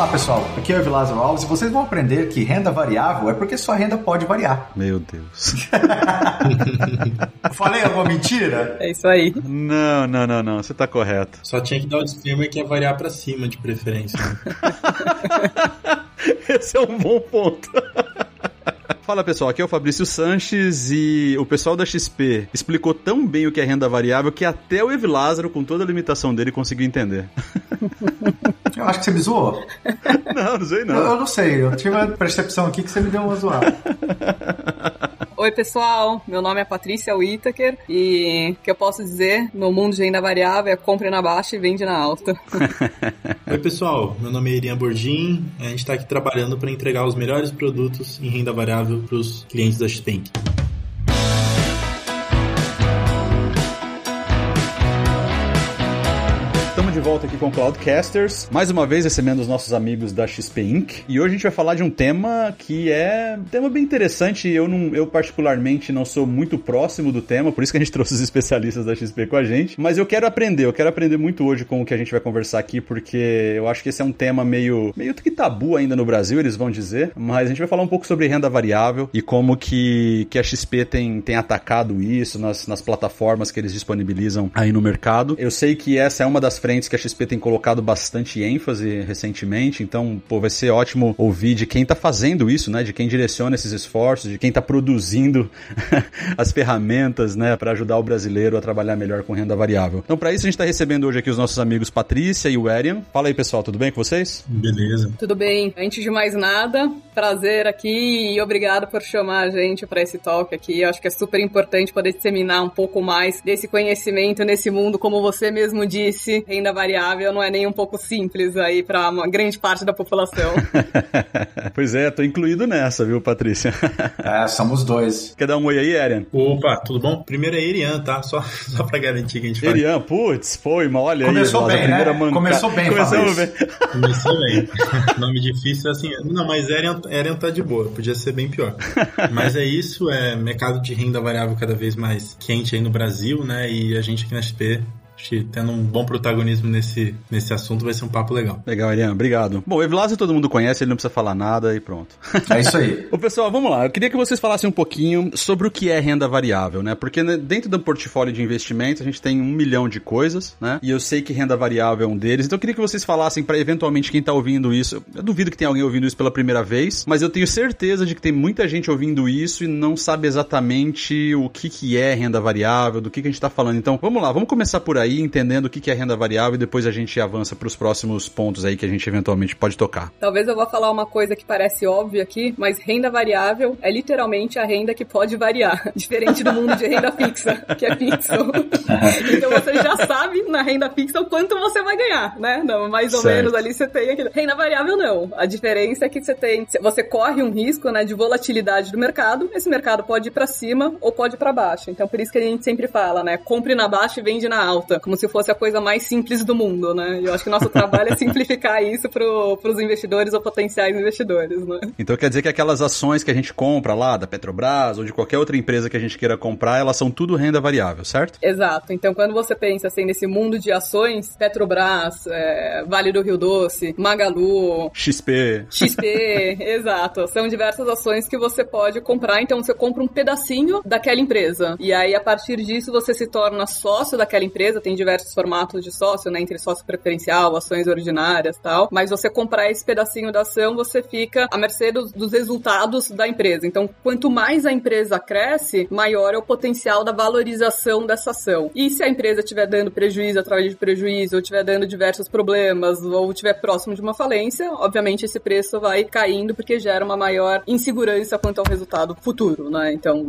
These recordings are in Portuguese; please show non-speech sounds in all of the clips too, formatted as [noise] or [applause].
Olá pessoal, aqui é o Vilásio Alves e vocês vão aprender que renda variável é porque sua renda pode variar. Meu Deus. [laughs] Falei alguma mentira? É isso aí. Não, não, não, não, você tá correto. Só tinha que dar o disclaimer que ia variar pra cima, de preferência. [laughs] Esse é um bom ponto. Fala pessoal, aqui é o Fabrício Sanches e o pessoal da XP explicou tão bem o que é renda variável que até o Ev Lázaro, com toda a limitação dele, conseguiu entender. [laughs] Eu acho que você me zoou. [laughs] Não, não sei não. Eu, eu não sei, eu tive uma percepção aqui que você me deu uma zoada. [laughs] Oi, pessoal. Meu nome é Patrícia Whittaker e o que eu posso dizer no mundo de renda variável é compre na baixa e vende na alta. Oi, pessoal. Meu nome é Irian Borgin. A gente está aqui trabalhando para entregar os melhores produtos em renda variável para os clientes da XP. De volta aqui com o Cloudcasters, mais uma vez recebendo os nossos amigos da XP Inc. E hoje a gente vai falar de um tema que é um tema bem interessante. Eu, não, eu particularmente não sou muito próximo do tema, por isso que a gente [laughs] trouxe os especialistas da XP com a gente. Mas eu quero aprender, eu quero aprender muito hoje com o que a gente vai conversar aqui, porque eu acho que esse é um tema meio, meio que tabu ainda no Brasil, eles vão dizer. Mas a gente vai falar um pouco sobre renda variável e como que, que a XP tem, tem atacado isso nas, nas plataformas que eles disponibilizam aí no mercado. Eu sei que essa é uma das frentes que a XP tem colocado bastante ênfase recentemente, então, pô, vai ser ótimo ouvir de quem tá fazendo isso, né? De quem direciona esses esforços, de quem tá produzindo [laughs] as ferramentas, né, para ajudar o brasileiro a trabalhar melhor com renda variável. Então, para isso a gente tá recebendo hoje aqui os nossos amigos Patrícia e o Erian. Fala aí, pessoal, tudo bem com vocês? Beleza. Tudo bem. Antes de mais nada, prazer aqui e obrigado por chamar a gente para esse talk aqui. Eu acho que é super importante poder disseminar um pouco mais desse conhecimento nesse mundo, como você mesmo disse, renda variável não é nem um pouco simples aí para uma grande parte da população. [laughs] pois é, tô incluído nessa, viu, Patrícia? [laughs] É, somos dois. Quer dar um oi aí, Erian? Opa, tudo bom? Primeiro é Irian, tá? Só, [laughs] só pra garantir que a gente faz. Erian, putz, foi, mas olha Começou aí. bem, né? manca... Começou bem, Começamos bem. Começou bem. Nome difícil assim. Não, mas Erian, Erian tá de boa, podia ser bem pior. Mas é isso, é mercado de renda variável cada vez mais quente aí no Brasil, né? E a gente aqui na XP tendo um bom protagonismo nesse, nesse assunto, vai ser um papo legal. Legal, Elian, obrigado. Bom, o Evlasio todo mundo conhece, ele não precisa falar nada e pronto. É isso aí. [laughs] Ô, pessoal, vamos lá. Eu queria que vocês falassem um pouquinho sobre o que é renda variável, né? Porque né, dentro do portfólio de investimentos a gente tem um milhão de coisas, né? E eu sei que renda variável é um deles. Então eu queria que vocês falassem para eventualmente quem tá ouvindo isso. Eu duvido que tenha alguém ouvindo isso pela primeira vez, mas eu tenho certeza de que tem muita gente ouvindo isso e não sabe exatamente o que, que é renda variável, do que, que a gente tá falando. Então vamos lá, vamos começar por aí, entendendo o que, que é renda variável e depois a gente avança para os próximos pontos aí que a gente eventualmente pode tocar. Talvez eu vou falar uma coisa que parece óbvia aqui, mas renda variável é literalmente a renda que pode variar, [laughs] diferente do mundo de renda fixa, que é fixo. [laughs] então você já sabe na renda fixa o quanto você vai ganhar, né? Não, mais ou Certo. menos ali você tem aquele. Renda variável não. A diferença é que você tem, você corre um risco, né, de volatilidade do mercado. Esse mercado pode ir para cima ou pode ir para baixo. Então por isso que a gente sempre fala, né, compre na baixa e vende na alta, como se fosse a coisa mais simples do mundo, né? E eu acho que nosso [laughs] trabalho é simplificar isso para os investidores ou potenciais investidores, né? Então quer dizer que aquelas ações que a gente compra lá da Petrobras ou de qualquer outra empresa que a gente queira comprar, elas são tudo renda variável, certo? Exato. Então, quando você pensa assim nesse mundo de ações, Petrobras, é, Vale do Rio Doce, Magalu, XP. XP, [laughs] exato. São diversas ações que você pode comprar. Então, você compra um pedacinho daquela empresa. E aí, a partir disso, você se torna sócio daquela empresa. Tem diversos formatos de sócio, né? Entre sócio preferencial, ações ordinárias tal. Mas você comprar esse pedacinho da ação, você fica à mercê dos, dos resultados da empresa. Então, quanto mais a empresa cresce, maior é o potencial da valorização dessa ação. E se a empresa estiver dando prejuízo através de prejuízo, ou estiver dando diversos problemas, ou estiver próximo de uma falência, obviamente esse preço vai caindo porque gera uma maior insegurança quanto ao resultado futuro, né? Então,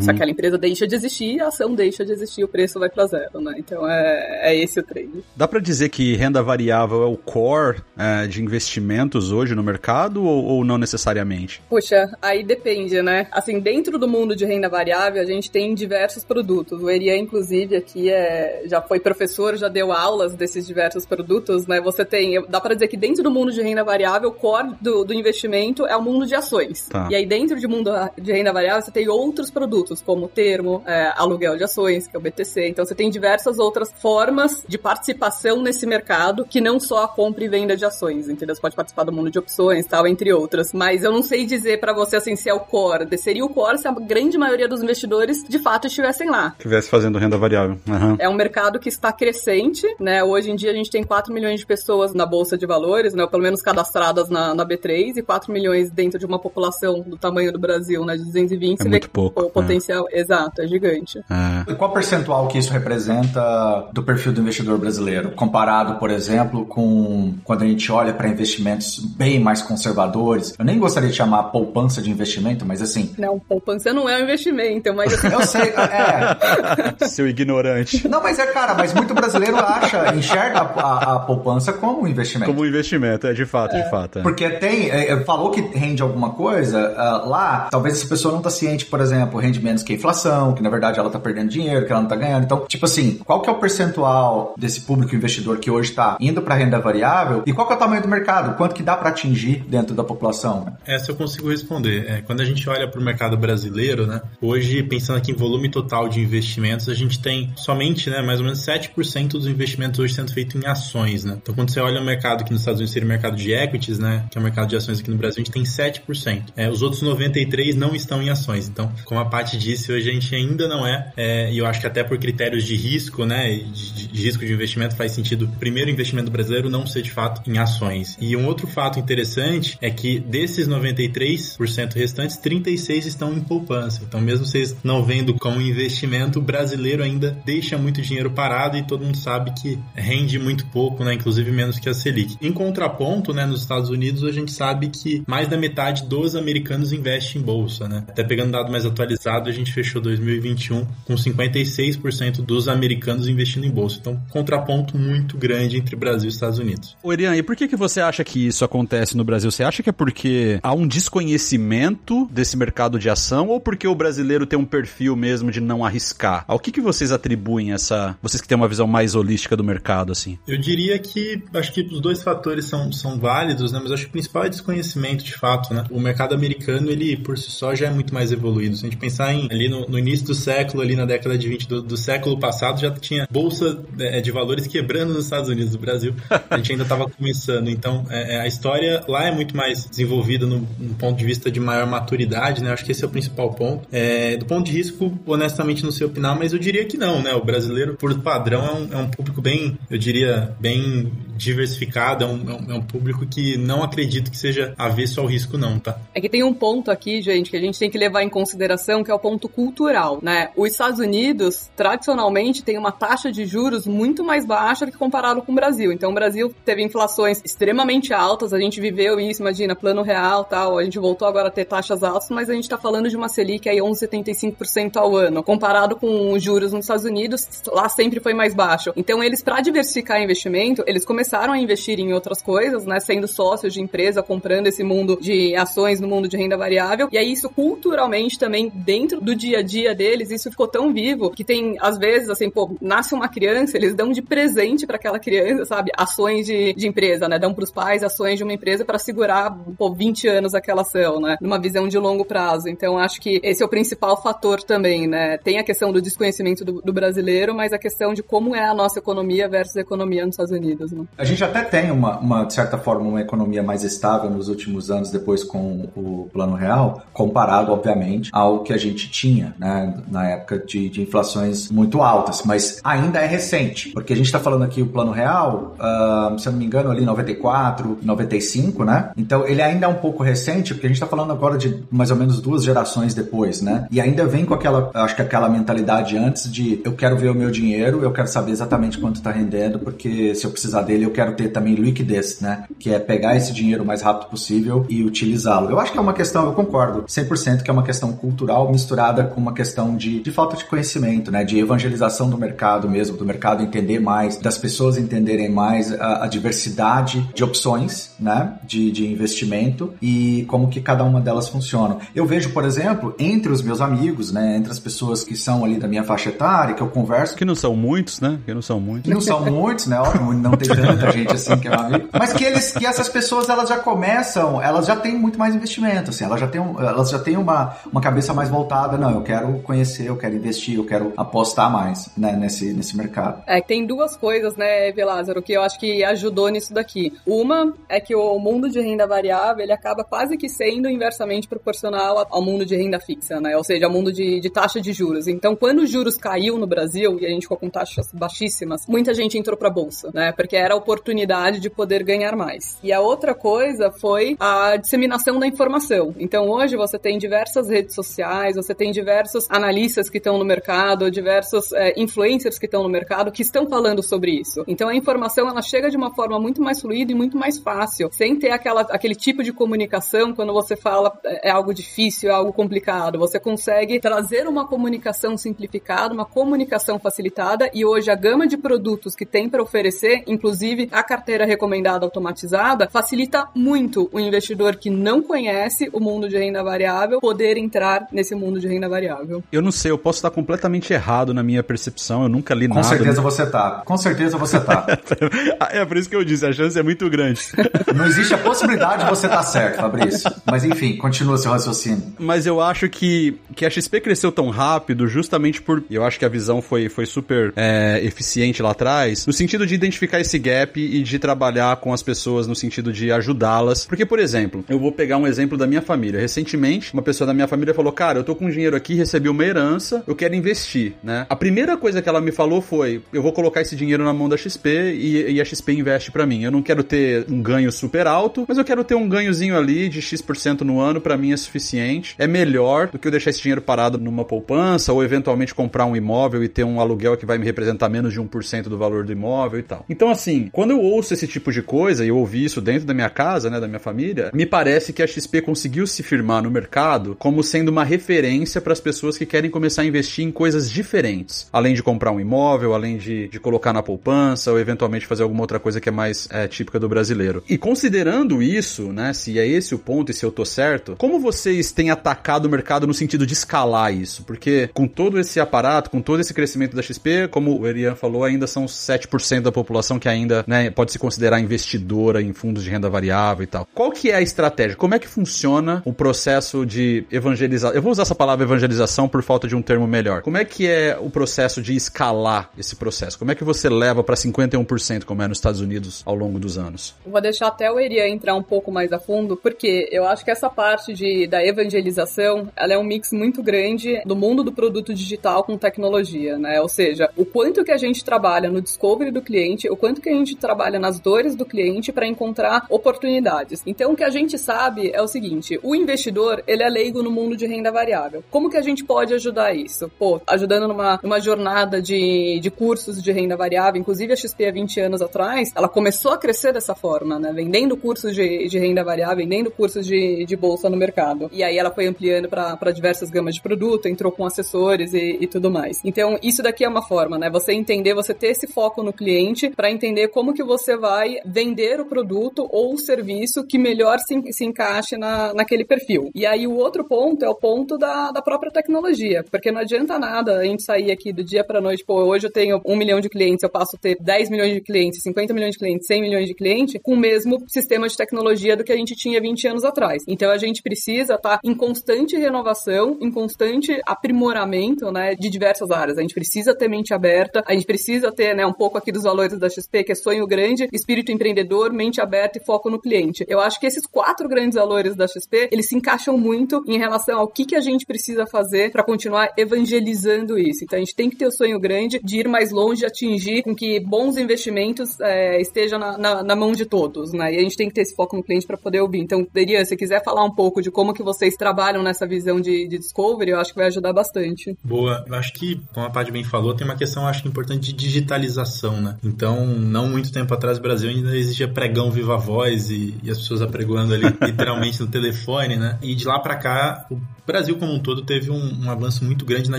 se aquela empresa deixa de existir, a ação deixa de existir, o preço vai para zero, né? Então, é, é esse o trade. Dá para dizer que renda variável é o core é, de investimentos hoje no mercado ou, ou, não necessariamente? Puxa, aí depende, né? Assim, dentro do mundo de renda variável, a gente tem diversos produtos. O Erian, inclusive, aqui é, já foi professor, já deu aulas desses diversos produtos, né? Você tem, dá para dizer que dentro do mundo de renda variável, o core do, do investimento é o mundo de ações. Tá. E aí, dentro de mundo de renda variável, você tem outros produtos, como termo, é, aluguel de ações, que é o BTC. Então, você tem diversas outras formas de participação nesse mercado, que não só a compra e venda de ações, entendeu? Você pode participar do mundo de opções, tal, entre outras. Mas eu não sei dizer para você, assim, se é o core. Seria o core se a grande maioria dos investidores, de fato, estivessem lá. Estivesse fazendo renda variável. Uhum. É um mercado que está crescente, né? Hoje em dia a gente tem 4 milhões de pessoas na Bolsa de Valores, né? Ou pelo menos cadastradas na, na B3 e 4 milhões dentro de uma população do tamanho do Brasil, né? De 220. É muito pouco. O potencial, é. exato, é gigante. É. E qual percentual que isso representa do perfil do investidor brasileiro? Comparado, por exemplo, com quando a gente olha para investimentos bem mais conservadores. Eu nem gostaria de chamar poupança de investimento, mas assim. Não, poupança não é um investimento, mas. Assim... Eu sei, é. [laughs] Seu ignorante. Não, mas é, cara, mas muito brasileiro acha, enxerga a, a, a poupança como um investimento. Como um investimento, é de fato, é. de fato. É. Porque tem, é, falou que rende alguma coisa, uh, lá, talvez essa pessoa não tá ciente, por exemplo, rende menos que a inflação, que na verdade ela tá perdendo dinheiro, que ela não tá ganhando. Então, tipo assim, qual que é o percentual desse público investidor que hoje está indo para renda variável e qual é o tamanho do mercado? Quanto que dá para atingir dentro da população? Essa eu consigo responder. É, quando a gente olha para o mercado brasileiro, né, hoje, pensando aqui em volume total de investimentos, a gente tem somente né, mais ou menos 7% dos investimentos hoje sendo feito em ações. Né? Então, quando você olha o mercado que nos Estados Unidos seria o mercado de equities, né, que é o mercado de ações aqui no Brasil, a gente tem 7%. É, os outros 93% não estão em ações. Então, como a Paty disse, hoje a gente ainda não é, é, e eu acho que até por critérios de risco, né, de, de risco de investimento, faz sentido primeiro investimento brasileiro não ser de fato em ações. E um outro fato interessante é que desses 93% restantes, 36 estão em poupança. Então, mesmo vocês não vendo como investimento, brasileiro ainda deixa muito dinheiro parado e todo mundo sabe que rende muito pouco, né? Inclusive menos que a Selic. Em contraponto, né, nos Estados Unidos, a gente sabe que mais da metade dos americanos investe em bolsa, né? Até pegando dado mais atualizado, a gente fechou 2021 com 56% dos americanos investindo em bolsa. Então, contraponto muito grande entre Brasil e Estados Unidos. O Erian, e por que, que você acha que isso acontece no Brasil? Você acha que é porque há um desconhecimento desse mercado de ação ou porque o brasileiro tem um perfil mesmo de não arriscar? Ao que, que vocês atribuem essa. Vocês que têm uma visão mais holística do mercado, assim? Eu diria que acho que os dois fatores são, são válidos, né? Mas acho que o principal é desconhecimento de fato, né? O mercado americano, ele por si só já é muito mais evoluído. Se a gente pensar em ali no, no início do século, ali na década de 20 do, do século passado, já tinha bolsa é, de valores quebrando nos Estados Unidos. do Brasil, a gente ainda estava começando. Então, é, é, a história lá é muito mais desenvolvida no, no, ponto de vista de maior maturidade, né? Acho que esse é o principal ponto. É, do ponto de risco, honestamente, não sei opinar, mas eu diria que não, né? O brasileiro, por padrão, é um, é um público bem, eu diria, bem diversificado, é um, é um, é público que não acredito que seja avesso ao risco, não, tá? É que tem um ponto aqui, gente, que a gente tem que levar em consideração, que é o ponto cultural, né? Os Estados Unidos, tradicionalmente, tem uma taxa de juros muito mais baixa do que comparado com o Brasil. Então, o Brasil teve inflações extremamente altas, a gente viveu isso, imagina, plano real tal, a gente voltou agora a ter taxas altas, mas a gente tá falando de uma Selic aí 11,75% ao ano. Comparado com os juros nos Estados Unidos, lá sempre foi mais baixo. Então, eles, para diversificar investimento, eles começaram a investir em outras coisas, né? Sendo sócios de empresa, comprando esse mundo de ações no mundo de renda variável. E aí, isso culturalmente também, dentro do dia a dia deles, isso ficou tão vivo que tem, às vezes, assim, pô, uma criança, eles dão de presente para aquela criança, sabe? Ações de, de empresa, né? Dão pros pais ações de uma empresa para segurar, pô, 20 anos aquela ação, né? Numa visão de longo prazo. Então, acho que esse é o principal fator também, né? Tem a questão do desconhecimento do, do brasileiro, mas a questão de como é a nossa economia versus a economia nos Estados Unidos, né? A gente até tem uma, uma, de certa forma, uma economia mais estável nos últimos anos depois com o Plano Real, comparado, obviamente, ao que a gente tinha, né? Na época de, de inflações muito altas, mas ainda é recente, porque a gente está falando aqui o Plano Real, uh, se eu não me engano, ali 94, 95, né? Então ele ainda é um pouco recente, porque a gente está falando agora de mais ou menos duas gerações depois, né? E ainda vem com aquela, acho que aquela mentalidade antes de eu quero ver o meu dinheiro, eu quero saber exatamente quanto está rendendo, porque se eu precisar dele eu quero ter também liquidez, né? Que é pegar esse dinheiro o mais rápido possível e utilizá-lo. Eu acho que é uma questão, eu concordo 100% que é uma questão cultural misturada com uma questão de, de falta de conhecimento, né? De evangelização do mercado mesmo, do mercado entender mais, das pessoas entenderem mais a, a diversidade de opções, né? De, de investimento e como que cada uma delas funciona. Eu vejo, por exemplo, entre os meus amigos, né? Entre as pessoas que são ali da minha faixa etária, que eu converso. Que não são muitos, né? Que não são muitos. Que não são muitos, né? Óbvio, não tem tanta gente assim que é amigo. Mas que eles, que essas pessoas elas já começam, elas já têm muito mais investimento, assim, elas já têm, elas já têm uma, uma cabeça mais voltada, não, eu quero conhecer, eu quero investir, eu quero apostar mais, né, nesse, nesse mercado. É, tem duas coisas, né, Velázaro, que eu acho que ajudou nisso daqui. Uma é que o mundo de renda variável, ele acaba quase que sendo inversamente proporcional ao mundo de renda fixa, né, ou seja, ao mundo de, de taxa de juros. Então, quando os juros caiu no Brasil e a gente ficou com taxas baixíssimas, muita gente entrou pra bolsa, né, porque era a oportunidade de poder ganhar mais. E a outra coisa foi a disseminação da informação. Então, hoje você tem diversas redes sociais, você tem diversos analistas que estão no mercado, diversos é, influencers que estão no mercado que estão falando sobre isso. Então, a informação ela chega de uma forma muito mais fluida e muito mais fácil, sem ter aquela, aquele tipo de comunicação quando você fala é, é algo difícil, é algo complicado. Você consegue trazer uma comunicação simplificada, uma comunicação facilitada e hoje a gama de produtos que tem para oferecer, inclusive a carteira recomendada automatizada, facilita muito o investidor que não conhece o mundo de renda variável poder entrar nesse mundo de renda variável. Eu não sei, eu posso estar completamente errado na minha percepção, eu nunca li Com nada. Com certeza você tá. Com certeza você tá. [laughs] é por isso que eu disse, a chance é muito grande. [laughs] não existe a possibilidade de você estar tá certo, Fabrício. Mas enfim, continua seu raciocínio. Mas eu acho que, que a XP cresceu tão rápido justamente por. Eu acho que a visão foi, foi super é, eficiente lá atrás, no sentido de identificar esse gap e de trabalhar com as pessoas no sentido de ajudá-las. Porque, por exemplo, eu vou pegar um exemplo da minha família. Recentemente, uma pessoa da minha família falou: Cara, eu tô com dinheiro aqui, recebi uma herança, eu quero investir, né? A primeira coisa que ela me falou foi: Eu vou colocar esse dinheiro na mão da XP e, e a XP investe para mim. Eu não quero ter um ganho super alto, mas eu quero ter um ganhozinho ali de X% no ano, para mim é suficiente. É melhor do que eu deixar esse dinheiro parado numa poupança ou eventualmente comprar um imóvel e ter um aluguel que vai me representar menos de 1% do valor do imóvel e tal. Então, assim, quando eu ouço esse tipo de coisa, e eu ouvi isso dentro da minha casa, né, da minha família, me parece que a XP conseguiu se firmar no mercado como sendo uma referência para as pessoas que querem começar a investir em coisas diferentes. Além de comprar um imóvel, além de, de colocar na poupança ou eventualmente fazer alguma outra coisa que é mais é, típica do brasileiro. E considerando isso, né, se é esse o ponto e se eu tô certo, como vocês têm atacado o mercado no sentido de escalar isso? Porque com todo esse aparato, com todo esse crescimento da XP, como o Erian falou, ainda são 7% da população que ainda né, pode se considerar investidora em fundos de renda variável e tal. Qual que é a estratégia? Como é que funciona o processo de evangelizar? Eu vou usar essa palavra evangelização por falta de um termo melhor. Como é que é o processo de escalar esse processo? Como é que você leva para 51%, como é nos Estados Unidos, ao longo dos anos? Vou deixar até o Erian entrar um pouco mais a fundo, porque eu acho que essa parte de, da evangelização, ela é um mix muito grande do mundo do produto digital com tecnologia, né? Ou seja, o quanto que a gente trabalha no discovery do cliente, o quanto que a gente trabalha nas dores do cliente para encontrar oportunidades. Então, o que a gente sabe é o seguinte, o investidor, ele é leigo no mundo de renda variável. Como que a gente pode ajudar isso? Pô, ajudando numa, numa jornada de, de cursos de renda variável, inclusive a XP há 20 anos atrás, ela começou a crescer dessa forma, né? Vendendo cursos de, de renda variável, vendendo cursos de, de bolsa no mercado. E aí ela foi ampliando para diversas gamas de produto, entrou com assessores e, e tudo mais. Então, isso daqui é uma forma, né? Você entender, você ter esse foco no cliente para entender como que você vai vender o produto ou o serviço que melhor se, se encaixe na, naquele perfil. E aí o outro ponto é o ponto da, da própria tecnologia, porque não adianta nada a gente sair aqui do dia para noite, pô, hoje eu tenho um milhão de clientes, eu passo a ter 10 milhões de clientes, 50 milhões de clientes, 100 milhões de clientes, com o mesmo sistema de tecnologia do que a gente tinha 20 anos atrás. Então a gente precisa estar tá em constante renovação, em constante aprimoramento, né, de diversas áreas. A gente precisa ter mente aberta, a gente precisa ter, né, um pouco aqui dos valores da XP, que é sonho grande, espírito empreendedor, mente aberta e foco no cliente. Eu acho que esses quatro grandes valores da XP, eles se encaixam muito em relação ao que, que a gente precisa fazer para continuar evangelizando isso. Então a gente tem que ter o sonho grande de ir mais longe, atingir com que bons investimentos é, estejam na, na, na, mão de todos, né? E a gente tem que ter esse foco no cliente para poder ouvir. Então, Derian, se quiser falar um pouco de como que vocês trabalham nessa visão de, de discovery, eu acho que vai ajudar bastante. Boa. Eu acho que, como a Paty bem falou, tem uma questão, acho importante de digitalização, né? Então, não muito tempo atrás, o Brasil ainda existia pregão viva voz e, e as pessoas apregoando ali [laughs] literalmente no telefone, né? E de lá para cá, o Brasil como um todo teve um, um, avanço muito grande na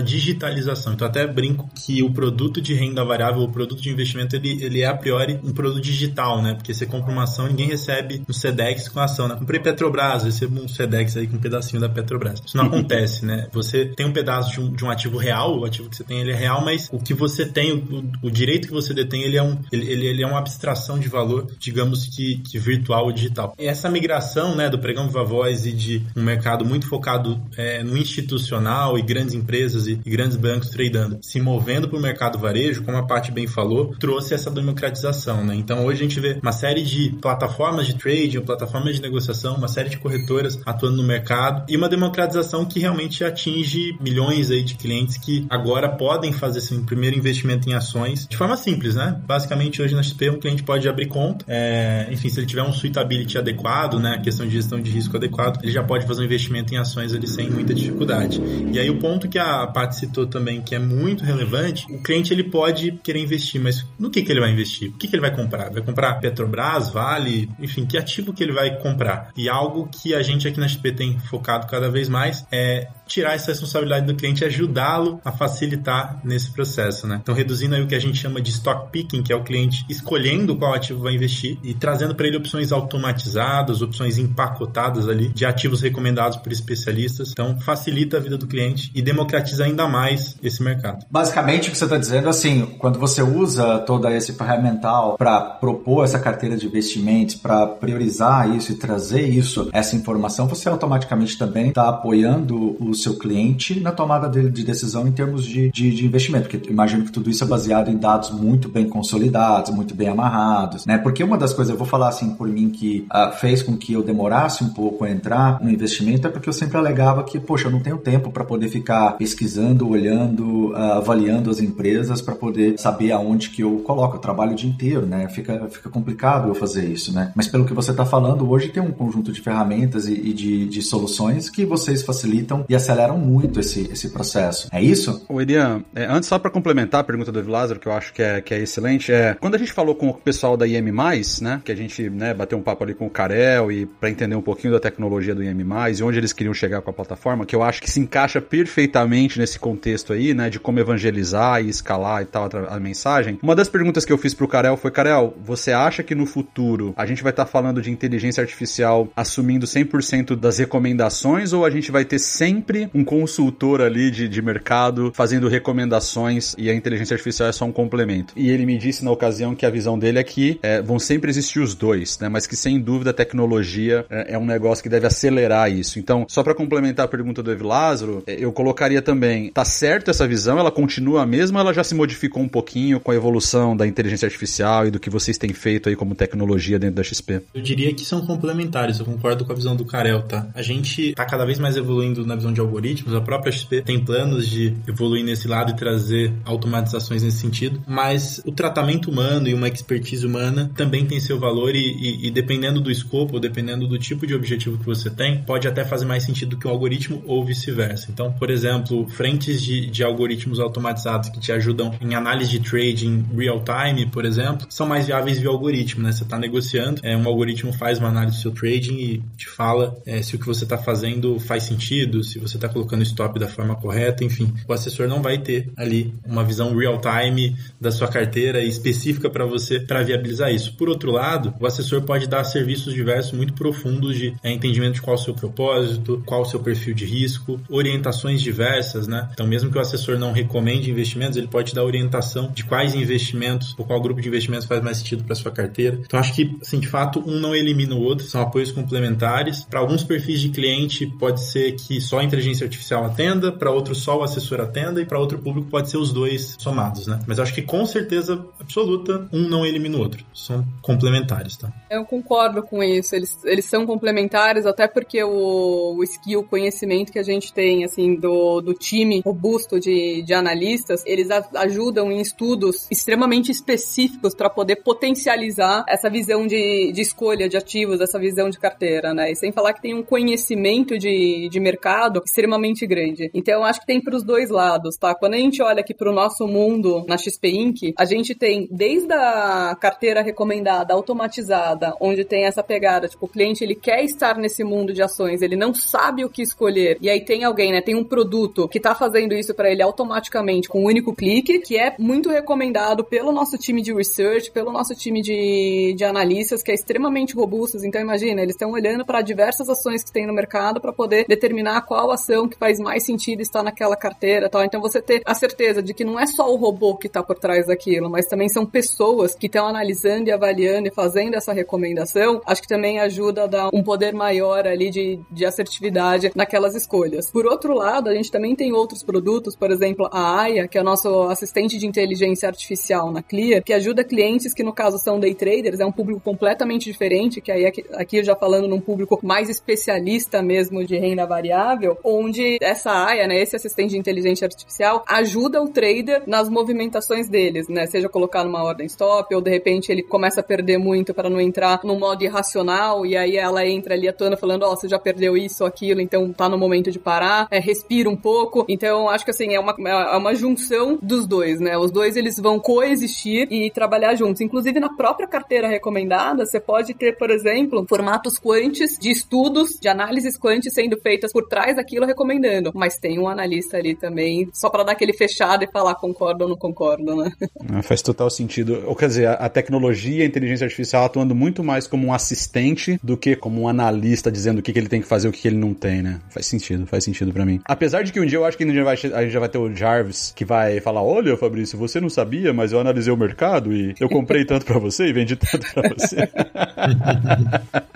digitalização. Então até brinco que o produto de renda variável, o produto de investimento, ele, ele é a priori um produto digital, né? Porque você compra uma ação, ninguém recebe um SEDEX com a ação, né? Comprei Petrobras, recebo um SEDEX aí com um pedacinho da Petrobras. Isso não [laughs] acontece, né? Você tem um pedaço de um, de um ativo real, o ativo que você tem ele é real, mas o que você tem, o, o direito que você detém, ele é, um, ele, ele, ele, é uma abstração de valor, digamos que, que virtual ou digital. E essa migração, né, do pregão viva voz e de um mercado muito focado é, no institucional e grandes empresas e, e grandes bancos tradando, se movendo para mercado varejo, como a parte bem falou, trouxe essa democratização, né? Então hoje a gente vê uma série de plataformas de trading, plataformas de negociação, uma série de corretoras atuando no mercado e uma democratização que realmente atinge milhões aí de clientes que agora podem fazer esse primeiro investimento em ações de forma simples, né? Basicamente hoje na XP um cliente pode abrir conta, é, enfim, se ele tiver um suitability adequado, né, questão de gestão de risco adequado, ele já pode fazer um investimento em ações ali sem muita dificuldade. E aí o ponto que a Paty citou também, que é muito relevante, o cliente ele pode querer investir, mas no que, que ele vai investir? O que, que ele vai comprar? Vai comprar Petrobras, Vale, enfim, que ativo que ele vai comprar? E algo que a gente aqui na XP tem focado cada vez mais é tirar essa responsabilidade do cliente e ajudá-lo a facilitar nesse processo, né? Então, reduzindo aí o que a gente chama de stock picking, que é o cliente escolhendo qual ativo vai investir e trazendo para ele opções automatizadas, opções empacotadas ali de ativos recomendados por especialistas. Então, facilita a vida do cliente e democratiza ainda mais esse mercado. Basicamente, o que você está dizendo, assim, quando você usa todo esse ferramental para propor essa carteira de investimentos, para priorizar isso e trazer isso, essa informação, você automaticamente também está apoiando o seu cliente na tomada dele de decisão em termos de, de, de, investimento, porque imagino que tudo isso é baseado em dados muito bem consolidados, muito bem amarrados, né? Porque uma das coisas, eu vou falar assim por mim, que uh, fez com que eu demorasse um pouco a entrar no investimento é porque eu sempre alegava que, poxa, eu não tenho tempo para poder ficar pesquisando, olhando, uh, avaliando as empresas para poder saber aonde que eu coloco. Eu trabalho o dia inteiro, né? Fica, fica complicado eu fazer isso, né? Mas pelo que você está falando, hoje tem um conjunto de ferramentas e, e de, de soluções que vocês facilitam e aceleram muito esse, esse processo. É isso? O Irian, é, antes só para complementar a pergunta do Ev Lázaro, que eu acho que é, que é excelente, é quando a gente falou com o pessoal da IM+, né, que a gente né, bateu um papo ali com o Karel e para entender um pouquinho da tecnologia do IM+, e onde eles queriam chegar com a plataforma, que eu acho que se encaixa perfeitamente nesse contexto aí, né, de como evangelizar e escalar e tal a, mensagem. Uma das perguntas que eu fiz pro Karel foi, Karel, você acha que no futuro a gente vai estar tá falando de inteligência artificial assumindo 100% das recomendações ou a gente vai ter sempre sempre um consultor ali de, de mercado fazendo recomendações e a inteligência artificial é só um complemento. E ele me disse na ocasião que a visão dele é que é, vão sempre existir os dois, né? Mas que sem dúvida a tecnologia é, é um negócio que deve acelerar isso. Então, só para complementar a pergunta do Ev Lázaro, é, eu colocaria também, tá certo essa visão? Ela continua a mesma? Ela já se modificou um pouquinho com a evolução da inteligência artificial e do que vocês têm feito aí como tecnologia dentro da XP? Eu diria que são complementares. Eu concordo com a visão do Karel, tá? A gente tá cada vez mais evoluindo na visão de algoritmos. A própria XP tem planos de evoluir nesse lado e trazer automatizações nesse sentido, mas o tratamento humano e uma expertise humana também tem seu valor e, e, e dependendo do escopo, dependendo do tipo de objetivo que você tem, pode até fazer mais sentido que o algoritmo ou vice-versa. Então, por exemplo, frentes de, de algoritmos automatizados que te ajudam em análise de trading real time, por exemplo, são mais viáveis via algoritmo, né? Você está negociando, é, um algoritmo faz uma análise do seu trading e te fala é, se o que você está fazendo faz sentido, se você está colocando stop da forma correta, enfim. O assessor não vai ter ali uma visão real time da sua carteira específica para você para viabilizar isso. Por outro lado, o assessor pode dar serviços diversos muito profundos de é, entendimento de qual o seu propósito, qual o seu perfil de risco, orientações diversas, né? Então, mesmo que o assessor não recomende investimentos, ele pode dar orientação de quais investimentos ou qual grupo de investimentos faz mais sentido para sua carteira. Então, acho que, assim, de fato, um não elimina o outro, são apoios complementares. Para alguns perfis de cliente, pode ser que só a inteligência artificial atenda, para outro só o assessor atenda e para outro público pode ser os dois somados, né? Mas eu acho que com certeza absoluta um não elimina o outro, são complementares, tá? Eu concordo com isso, eles, eles são complementares até porque o, o skill, o conhecimento que a gente tem, assim, do, do time robusto de, de analistas, eles a, ajudam em estudos extremamente específicos para poder potencializar essa visão de, de escolha de ativos, essa visão de carteira, né? E sem falar que tem um conhecimento de, de mercado extremamente grande. Então, eu acho que tem para os dois lados, tá? Quando a gente olha aqui para o nosso mundo na XP Inc., a gente tem desde a carteira recomendada automatizada, onde tem essa pegada, tipo, o cliente ele quer estar nesse mundo de ações, ele não sabe o que escolher. E aí tem alguém, né, tem um produto que tá fazendo isso para ele automaticamente com um único clique, que é muito recomendado pelo nosso time de research, pelo nosso time de, de analistas, que é extremamente robustos. Então imagina, eles estão olhando para diversas ações que tem no mercado para poder determinar qual ação que faz mais sentido estar naquela carteira, tal. Então você ter a certeza de que não é só o robô que está por trás daquilo, mas também são pessoas que estão analisando e avaliando e fazendo essa recomendação, acho que também ajuda a dar um poder maior ali de, de assertividade naquelas escolhas. Por outro lado, a gente também tem outros produtos, por exemplo, a Aya, que é o nosso assistente de inteligência artificial na Clear, que ajuda clientes que no caso são day traders, é um público completamente diferente, que aí aqui, aqui já falando num público mais especialista mesmo de renda variável, onde essa Aya, né, esse assistente de inteligência artificial ajuda o trader nas movimentações deles, né, seja colocar numa ordem stop ou de repente ele começa a perder muito para não entrar no modo irracional e aí ela entra ali atuando falando, ó, oh, você já perdeu isso aquilo, então tá no momento de parar, é, respira um pouco. Então acho que assim é uma, é uma junção dos dois, né? Os dois eles vão coexistir e trabalhar juntos. Inclusive na própria carteira recomendada, você pode ter, por exemplo, formatos quantes de estudos, de análises quantes sendo feitas por trás daquilo recomendando. Mas tem um analista ali também, só para dar aquele fechado e falar concordo ou não concordo, né? Ah, faz total sentido. Ou quer dizer, a tecnologia, a inteligência artificial atuando muito mais como um assistente do que como um analista dizendo o que, que ele tem que fazer e o que, que ele não tem, né? Faz sentido, faz sentido para mim. Apesar de que um dia eu acho que a gente, vai, a gente já vai ter o Jarvis que vai falar: Olha, Fabrício, você não sabia, mas eu analisei o mercado e eu comprei tanto para você e vendi tanto para você.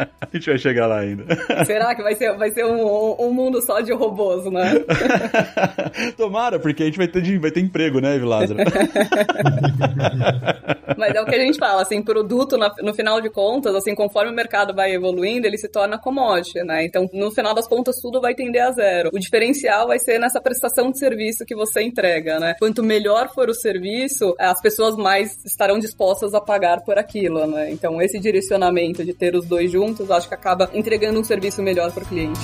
[laughs] a gente vai chegar lá ainda. Será que vai ser, vai ser um, um mundo só de robôs, né? [laughs] Tomara, porque a gente vai ter, vai ter emprego, né, Vilázaro? [laughs] mas é o que a gente fala, assim, produto, no final de contas, assim, conforme o mercado vai evoluindo, ele se torna commodity, né? Então, no final das contas, tudo vai tender a zero. O diferencial vai ser nessa prestação de serviço que você entrega, né? Quanto melhor for o serviço, as pessoas mais estarão dispostas a pagar por aquilo, né? Então, esse direcionamento de ter os dois juntos, acho que acaba entregando um serviço melhor para o cliente.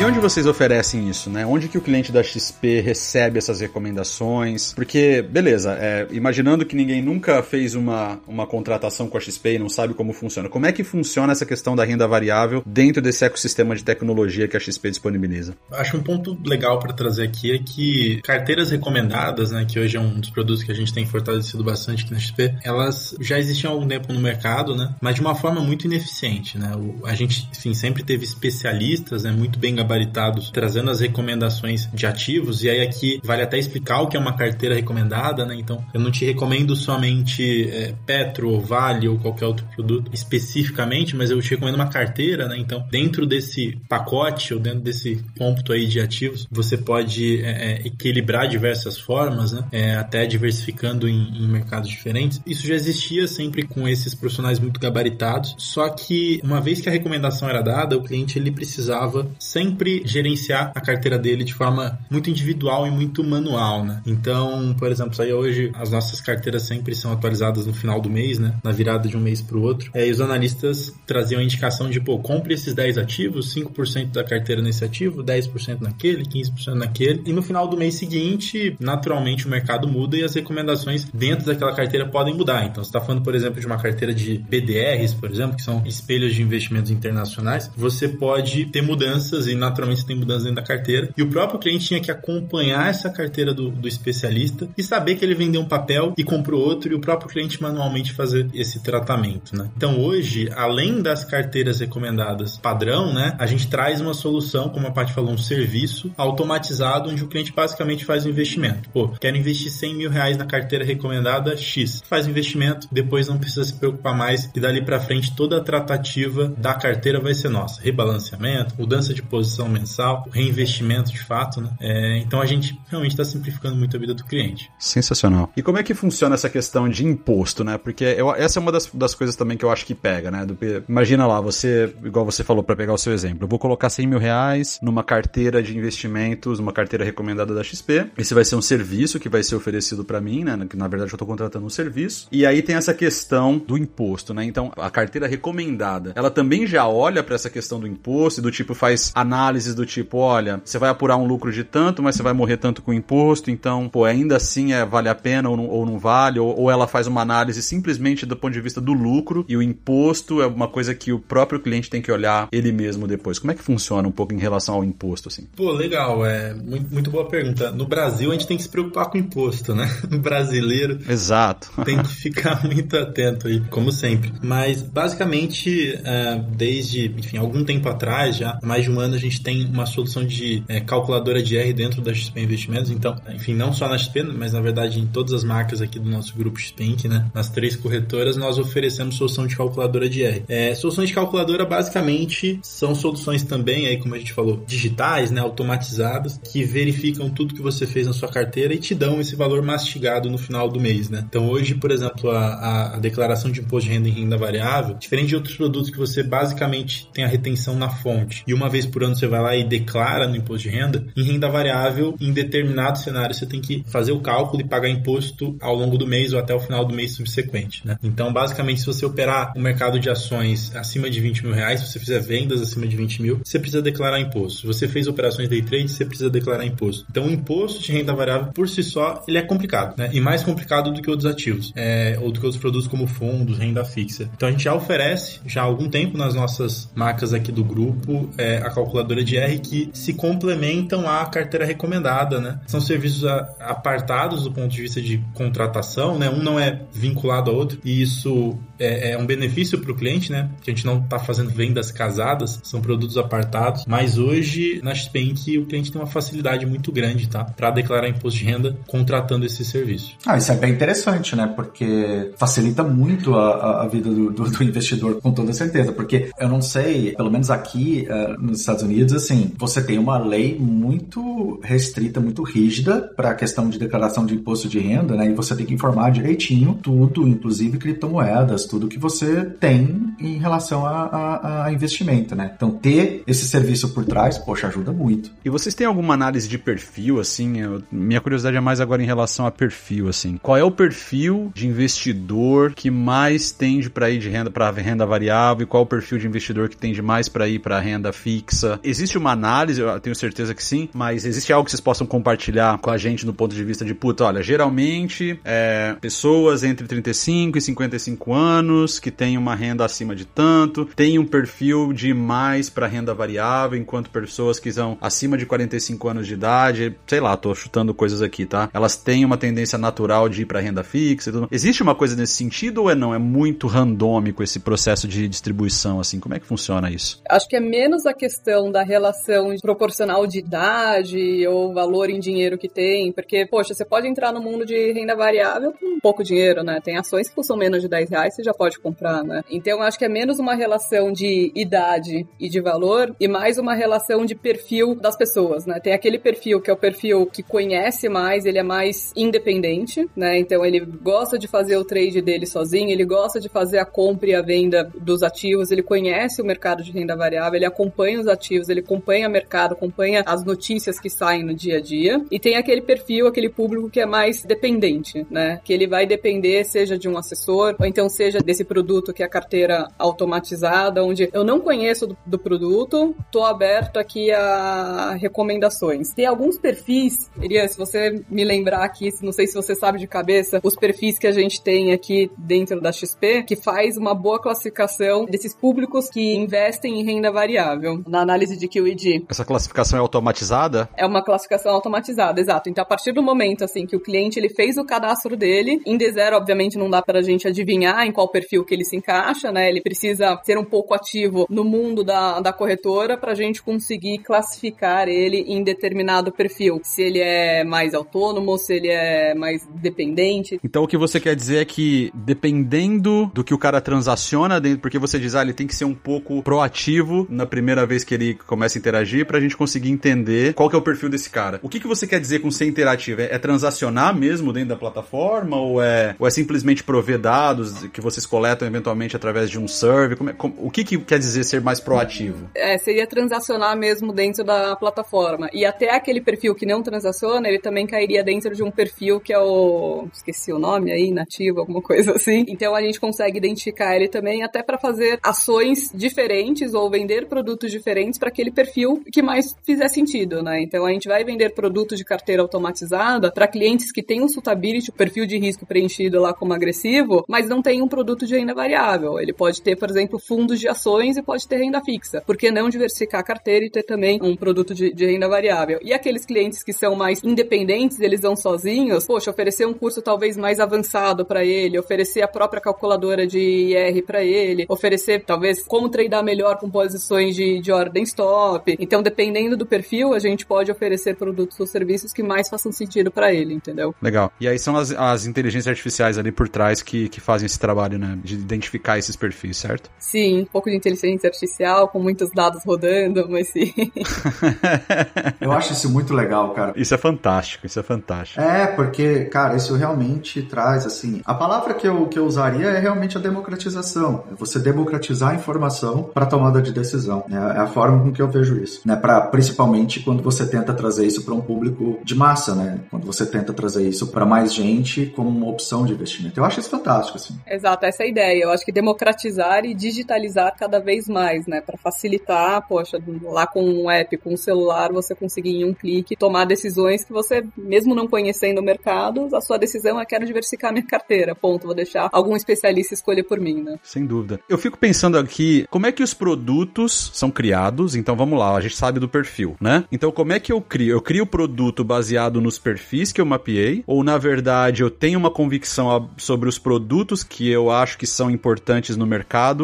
E onde vocês oferecem isso, né? Onde que o cliente da XP recebe essas recomendações? Porque, beleza, é, imaginando que ninguém nunca fez uma, uma contratação com a XP e não sabe como funciona, como é que funciona essa questão da renda variável dentro desse ecossistema de tecnologia que a XP disponibiliza? Acho um ponto legal para trazer aqui é que carteiras recomendadas, né, que hoje é um dos produtos que a gente tem fortalecido bastante aqui na XP, elas já existiam há algum tempo no mercado, né, mas de uma forma muito ineficiente, né? A gente, enfim, sempre teve especialistas, né, muito bem gabaritados, trazendo as recomendações de ativos. E aí aqui vale até explicar o que é uma carteira recomendada, né? Então, eu não te recomendo somente é, Petro, Vale ou qualquer outro produto especificamente, mas eu te recomendo uma carteira, né? Então, dentro desse pacote ou dentro desse ponto aí de ativos, você pode é, é, equilibrar diversas formas, né? É, até diversificando em, em mercados diferentes. Isso já existia sempre com esses profissionais muito gabaritados, só que uma vez que a recomendação era dada, o cliente ele precisava sempre sempre gerenciar a carteira dele de forma muito individual e muito manual, né? Então, por exemplo, aí hoje as nossas carteiras sempre são atualizadas no final do mês, né? Na virada de um mês para o outro. É, e os analistas traziam a indicação de, pô, compre esses 10 ativos, 5% da carteira nesse ativo, 10% naquele, 15% naquele. E no final do mês seguinte, naturalmente o mercado muda e as recomendações dentro daquela carteira podem mudar. Então, você está falando, por exemplo, de uma carteira de BDRs, por exemplo, que são espelhos de investimentos internacionais, você pode ter mudanças e naturalmente tem mudanças dentro da carteira. E o próprio cliente tinha que acompanhar essa carteira do, do especialista e saber que ele vendeu um papel e comprou outro e o próprio cliente manualmente fazer esse tratamento, né? Então hoje, além das carteiras recomendadas padrão, né, a gente traz uma solução, como a Paty falou, um serviço automatizado onde o cliente basicamente faz o investimento. Pô, quero investir 100 mil reais na carteira recomendada X. Faz o investimento, depois não precisa se preocupar mais e dali para frente toda a tratativa da carteira vai ser nossa. Rebalanceamento, mudança de posição pontuação mensal, reinvestimento de fato, né? É, então a gente realmente está simplificando muito a vida do cliente. Sensacional. E como é que funciona essa questão de imposto, né? Porque eu, essa é uma das, das coisas também que eu acho que pega, né? Do, imagina lá, você, igual você falou, para pegar o seu exemplo, eu vou colocar 100 mil reais numa carteira de investimentos, uma carteira recomendada da XP. Esse vai ser um serviço que vai ser oferecido para mim, né? Que na verdade eu tô contratando um serviço. E aí tem essa questão do imposto, né? Então, a carteira recomendada, ela também já olha para essa questão do imposto e do tipo faz análises do tipo, olha, você vai apurar um lucro de tanto, mas você vai morrer tanto com imposto, então, pô, ainda assim é vale a pena ou não, ou não vale, ou, ou ela faz uma análise simplesmente do ponto de vista do lucro e o imposto é uma coisa que o próprio cliente tem que olhar ele mesmo depois. Como é que funciona um pouco em relação ao imposto, assim? Pô, legal, é muito, muito boa pergunta. No Brasil, a gente tem que se preocupar com imposto, né? [laughs] O brasileiro. Exato. [laughs] tem que ficar muito atento aí, como sempre. Mas, basicamente, é, desde, enfim, algum tempo atrás, já mais de um ano, a gente tem uma solução de é, calculadora de R dentro da XP Investimentos. Então, enfim, não só na XP, mas na verdade em todas as marcas aqui do nosso grupo XP né? Nas três corretoras, nós oferecemos solução de calculadora de R. É, soluções de calculadora, basicamente, são soluções também, aí, como a gente falou, digitais, né? Automatizadas, que verificam tudo que você fez na sua carteira e te dão esse valor mastigado no final do mês, né? Então, hoje, por exemplo, a, a, a declaração de imposto de renda em renda variável, diferente de outros produtos que você basicamente tem a retenção na fonte e uma vez por ano você vai lá e declara no imposto de renda, em renda variável, em determinado cenário, você tem que fazer o cálculo e pagar imposto ao longo do mês ou até o final do mês subsequente, né? Então, basicamente, se você operar o mercado de ações acima de 20 mil reais, se você fizer vendas acima de 20 mil, você precisa declarar imposto. Se você fez operações day trade, você precisa declarar imposto. Então, o imposto de renda variável, por si só, ele é complicado, né? E mais complicado do que outros ativos, é, ou do que outros produtos como fundos, renda fixa. Então, a gente já oferece, já há algum tempo, nas nossas marcas aqui do grupo, é, a calculadora de R que se complementam à carteira recomendada, né? São serviços apartados do ponto de vista de contratação, né? Um não é vinculado ao outro e isso é, é um benefício para o cliente, né? Que a gente não está fazendo vendas casadas, são produtos apartados. Mas hoje na XPENC o cliente tem uma facilidade muito grande, tá? Para declarar imposto de renda contratando esse serviço. Ah, isso é bem interessante, né? Porque facilita muito a, a vida do, do, do, investidor, com toda certeza. Porque eu não sei, pelo menos aqui uh, nos Estados Unidos, assim, você tem uma lei muito restrita, muito rígida para a questão de declaração de imposto de renda, né? E você tem que informar direitinho tudo, inclusive criptomoedas, tudo que você tem em relação a, a, a investimento, né? Então, ter esse serviço por trás, poxa, ajuda muito. E vocês têm alguma análise de perfil, assim? Eu, minha curiosidade é mais agora em relação a perfil, assim. Qual é o perfil de investidor que mais tende para ir de renda para renda variável e qual é o perfil de investidor que tende mais para ir para renda fixa? Existe uma análise, eu tenho certeza que sim, mas existe algo que vocês possam compartilhar com a gente no ponto de vista de, puta, olha, geralmente é, pessoas entre 35 e 55 anos que têm uma renda acima de tanto, tem um perfil de mais para renda variável, enquanto pessoas que são acima de 45 anos de idade, sei lá, tô chutando coisas aqui, tá? Elas têm uma tendência natural de ir para renda fixa e tudo. Existe uma coisa nesse sentido ou é não? É muito randômico esse processo de distribuição, assim? Como é que funciona isso? Acho que é menos a questão da relação proporcional de idade ou valor em dinheiro que tem, porque, poxa, você pode entrar no mundo de renda variável com pouco dinheiro, né? Tem ações que custam menos de 10 reais, você já pode comprar, né? Então, acho que é menos uma relação de idade e de valor e mais uma relação de perfil das pessoas, né? Tem aquele perfil que é o perfil que conhece mais, ele é mais independente, né? Então, ele gosta de fazer o trade dele sozinho, ele gosta de fazer a compra e a venda dos ativos, ele conhece o mercado de renda variável, ele acompanha os ativos, ele acompanha o mercado, acompanha as notícias que saem no dia a dia. E tem aquele perfil, aquele público que é mais dependente, né? Que ele vai depender, seja de um assessor, ou então seja desse produto que a carteira automatizada, onde eu não conheço do, do produto, tô aberto aqui a recomendações. Tem alguns perfis, Elias, se você me lembrar aqui, não sei se você sabe de cabeça, os perfis que a gente tem aqui dentro da XP, que faz uma boa classificação desses públicos que investem em renda variável, na análise de QED. Essa classificação é automatizada? É uma classificação automatizada, exato. Então, a partir do momento, assim, que o cliente ele fez o cadastro dele, em D0, obviamente, não dá pra gente adivinhar em qual perfil que ele se encaixa, né? Ele precisa ser um pouco ativo no mundo da, da corretora pra gente conseguir classificar ele em determinado perfil. Se ele é mais autônomo, se ele é mais dependente. Então, o que você quer dizer é que, dependendo do que o cara transaciona dentro, porque você diz, ah, ele tem que ser um pouco proativo na primeira vez que ele começa a interagir pra gente conseguir entender qual que é o perfil desse cara. O que, que você quer dizer com ser interativo? É, é transacionar mesmo dentro da plataforma ou é, ou é simplesmente prover dados que vocês coletam eventualmente através de um server? Como é, como, o que, que quer dizer ser mais proativo? É, seria transacionar mesmo dentro da plataforma. E até aquele perfil que não transaciona, ele também cairia dentro de um perfil que é o. Esqueci o nome aí, nativo, alguma coisa assim. Então a gente consegue identificar ele também até para fazer ações diferentes ou vender produtos diferentes para aquele perfil que mais fizer sentido, né? Então a gente vai vender produtos de carteira automatizada para clientes que têm um suitability, o perfil de risco preenchido lá como agressivo, mas não tem um produto de renda variável. Ele pode ter, por exemplo, fundos de ações e pode ter renda fixa. Por que não diversificar a carteira e ter também um produto de, de renda variável? E aqueles clientes que são mais independentes, eles vão sozinhos, poxa, oferecer um curso talvez mais avançado para ele, oferecer a própria calculadora de IR para ele, oferecer talvez como tradear melhor com posições de, de ordem stop. Então, dependendo do perfil, a gente pode oferecer produtos ou serviços que mais façam sentido para ele, entendeu? Legal. E aí são as, as inteligências artificiais ali por trás que, que fazem esse trabalho, né? De identificar esses perfis, certo? Sim, um pouco de inteligência artificial, com muitos dados rodando, mas sim. [laughs] Eu acho isso muito legal, cara. Isso é fantástico, isso é fantástico. É, porque, cara, isso realmente traz, assim, a palavra que eu, que eu usaria é realmente a democratização. É você democratizar a informação para tomada de decisão. Né? É a forma com que eu vejo isso, né? Para principalmente quando você tenta trazer isso para um público de massa, né? Quando você tenta trazer isso para mais gente como uma opção de investimento. Eu acho isso fantástico, assim. Exato, essa é a ideia. Eu acho que democratizar e digitalizar cada vez mais, né? Para facilitar, poxa, lá com um app, com um celular, você conseguir em um clique tomar decisões que você, mesmo não conhecendo o mercado, a sua decisão é quero diversificar minha carteira. Ponto. Vou deixar algum especialista escolher por mim, né? Sem dúvida. Eu fico pensando aqui, como é que os produtos são criados? Então vamos lá, a gente sabe do perfil, né? Então como é que eu crio? Eu crio o produto baseado nos perfis que eu mapeei? Ou na verdade eu tenho uma convicção sobre os produtos que eu acho que são importantes no mercado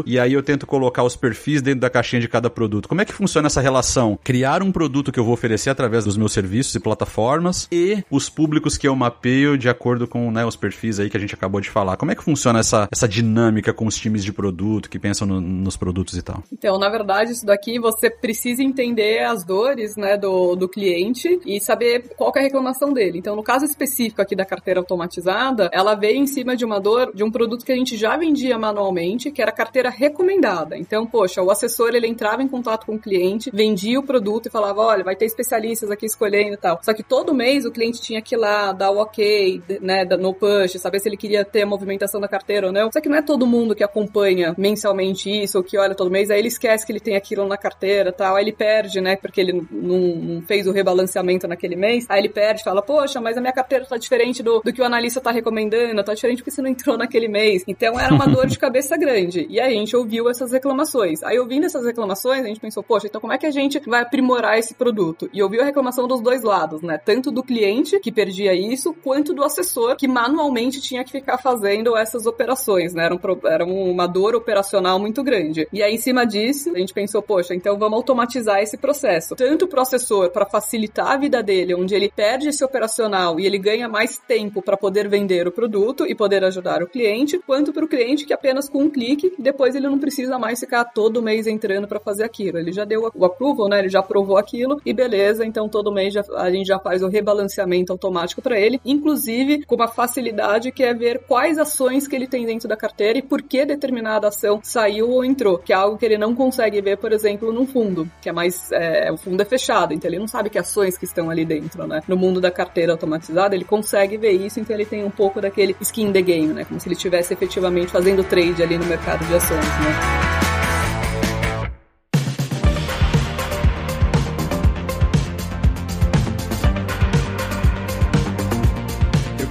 e aí eu tento colocar os perfis dentro da caixinha de cada produto? Como é que funciona essa relação? Criar um produto que eu vou oferecer através dos meus serviços e plataformas e os públicos que eu mapeio de acordo com né, os perfis aí que a gente acabou de falar. Como é que funciona essa, essa dinâmica com os times de produto que pensam no, nos produtos e tal? Então, na verdade, isso daqui você precisa entender as dores né, do, do cliente e saber qual é a reclamação dele. Então, no caso específico aqui da carteira automatizada, ela veio em cima de uma dor de um produto que a gente já vendia manualmente, que era carteira recomendada. Então, poxa, o assessor ele entrava em contato com o cliente, vendia o produto e falava: olha, vai ter especialistas aqui escolhendo e tal. Só que todo mês o cliente tinha que ir lá dar o ok, né, no push, saber se ele queria ter a movimentação da carteira ou não. Só que não é todo mundo que acompanha mensalmente isso, ou que olha todo mês, aí ele esquece que ele tem aquilo na carteira tal, aí ele perde, né, porque ele não, não fez o rebalanceamento naquele mês, aí ele perde fala, poxa, mas a minha carteira tá diferente do, do que o analista tá recomendando, tá diferente porque você não entrou naquele mês. Então era uma dor de cabeça grande. E aí a gente ouviu essas reclamações. Aí ouvindo essas reclamações, a gente pensou, poxa, então como é que a gente vai aprimorar esse produto? E ouviu a reclamação dos dois lados, né? Tanto do cliente, que perdia isso, quanto do assessor, que manualmente tinha que ficar fazendo essas operações, né? Era, um, era uma dor operacional muito grande. E aí, em cima disso, a gente pensou, poxa, então vamos automatizar esse processo. Tanto pro assessor, para facilitar a vida dele, onde ele perde esse operacional e ele ganha mais tempo para poder vender o produto e poder ajudar o cliente, quanto para o cliente que apenas com um clique, depois ele não precisa mais ficar todo mês entrando para fazer aquilo. Ele já deu o approval, né? Ele já aprovou aquilo e beleza, então todo mês já, a gente já faz o rebalanceamento automático para ele, inclusive com uma facilidade que é ver quais ações que ele tem dentro da carteira e por que determinada ação saiu ou entrou, que é algo que ele não consegue ver, por exemplo, num fundo, que é mais é, o fundo é fechado, então ele não sabe que ações que estão ali dentro, né? No mundo da carteira automatizada, ele consegue ver isso, então ele tem um pouco daquele skin in the game, né? Como se ele estivesse efetivamente fazendo trade ali no mercado de ações, né?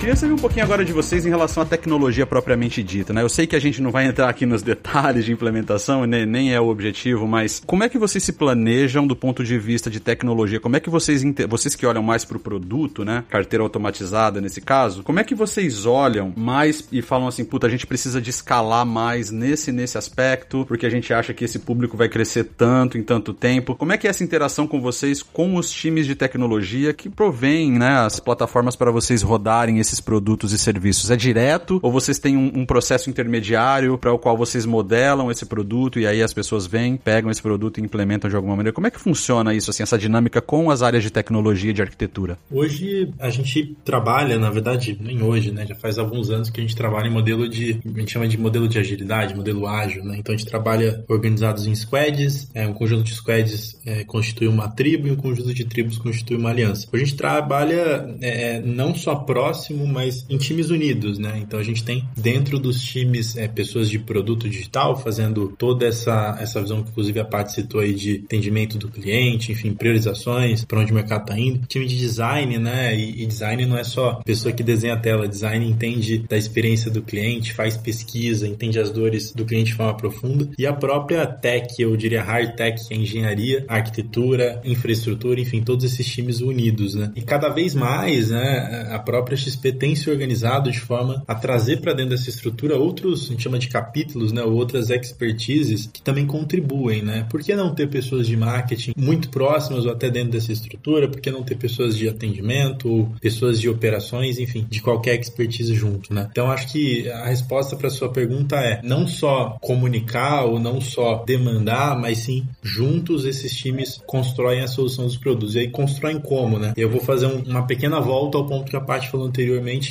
Queria saber um pouquinho agora de vocês em relação à tecnologia propriamente dita, né? Eu sei que a gente não vai entrar aqui nos [laughs] detalhes de implementação, nem, nem é o objetivo, mas como é que vocês se planejam do ponto de vista de tecnologia? Como é que vocês, vocês que olham mais para o produto, né? Carteira automatizada nesse caso, como é que vocês olham mais e falam assim, puta, a gente precisa de escalar mais nesse nesse aspecto, porque a gente acha que esse público vai crescer tanto em tanto tempo. Como é que é essa interação com vocês, com os times de tecnologia que provêm, né, as plataformas para vocês rodarem esse esses produtos e serviços? É direto ou vocês têm um, um processo intermediário para o qual vocês modelam esse produto e aí as pessoas vêm, pegam esse produto e implementam de alguma maneira? Como é que funciona isso, assim, essa dinâmica com as áreas de tecnologia e de arquitetura? Hoje a gente trabalha, na verdade, nem hoje, né? Já faz alguns anos que a gente trabalha em modelo de, a gente chama de modelo de agilidade, modelo ágil, né? Então a gente trabalha organizados em squads, é, um conjunto de squads é, constitui uma tribo e um conjunto de tribos constitui uma aliança. A gente trabalha é, não só próximo, mas em times unidos, né? Então a gente tem dentro dos times é, pessoas de produto digital fazendo toda essa, essa visão que inclusive a parte citou aí de atendimento do cliente, enfim, priorizações, para onde o mercado está indo. Time de design, né? E, e design não é só pessoa que desenha a tela, design entende da experiência do cliente, faz pesquisa, entende as dores do cliente de forma profunda. E a própria tech, eu diria hard tech, que é engenharia, arquitetura, infraestrutura, enfim, todos esses times unidos, né? E cada vez mais, né, a própria XP tem se organizado de forma a trazer para dentro dessa estrutura outros, a gente chama de capítulos, né, ou outras expertises que também contribuem, né? Por que não ter pessoas de marketing muito próximas ou até dentro dessa estrutura? Por que não ter pessoas de atendimento ou pessoas de operações, enfim, de qualquer expertise junto, né? Então acho que a resposta para sua pergunta é não só comunicar ou não só demandar, mas sim juntos esses times constroem a solução dos produtos. E aí constroem como, né? Eu vou fazer um, uma pequena volta ao ponto que a parte falou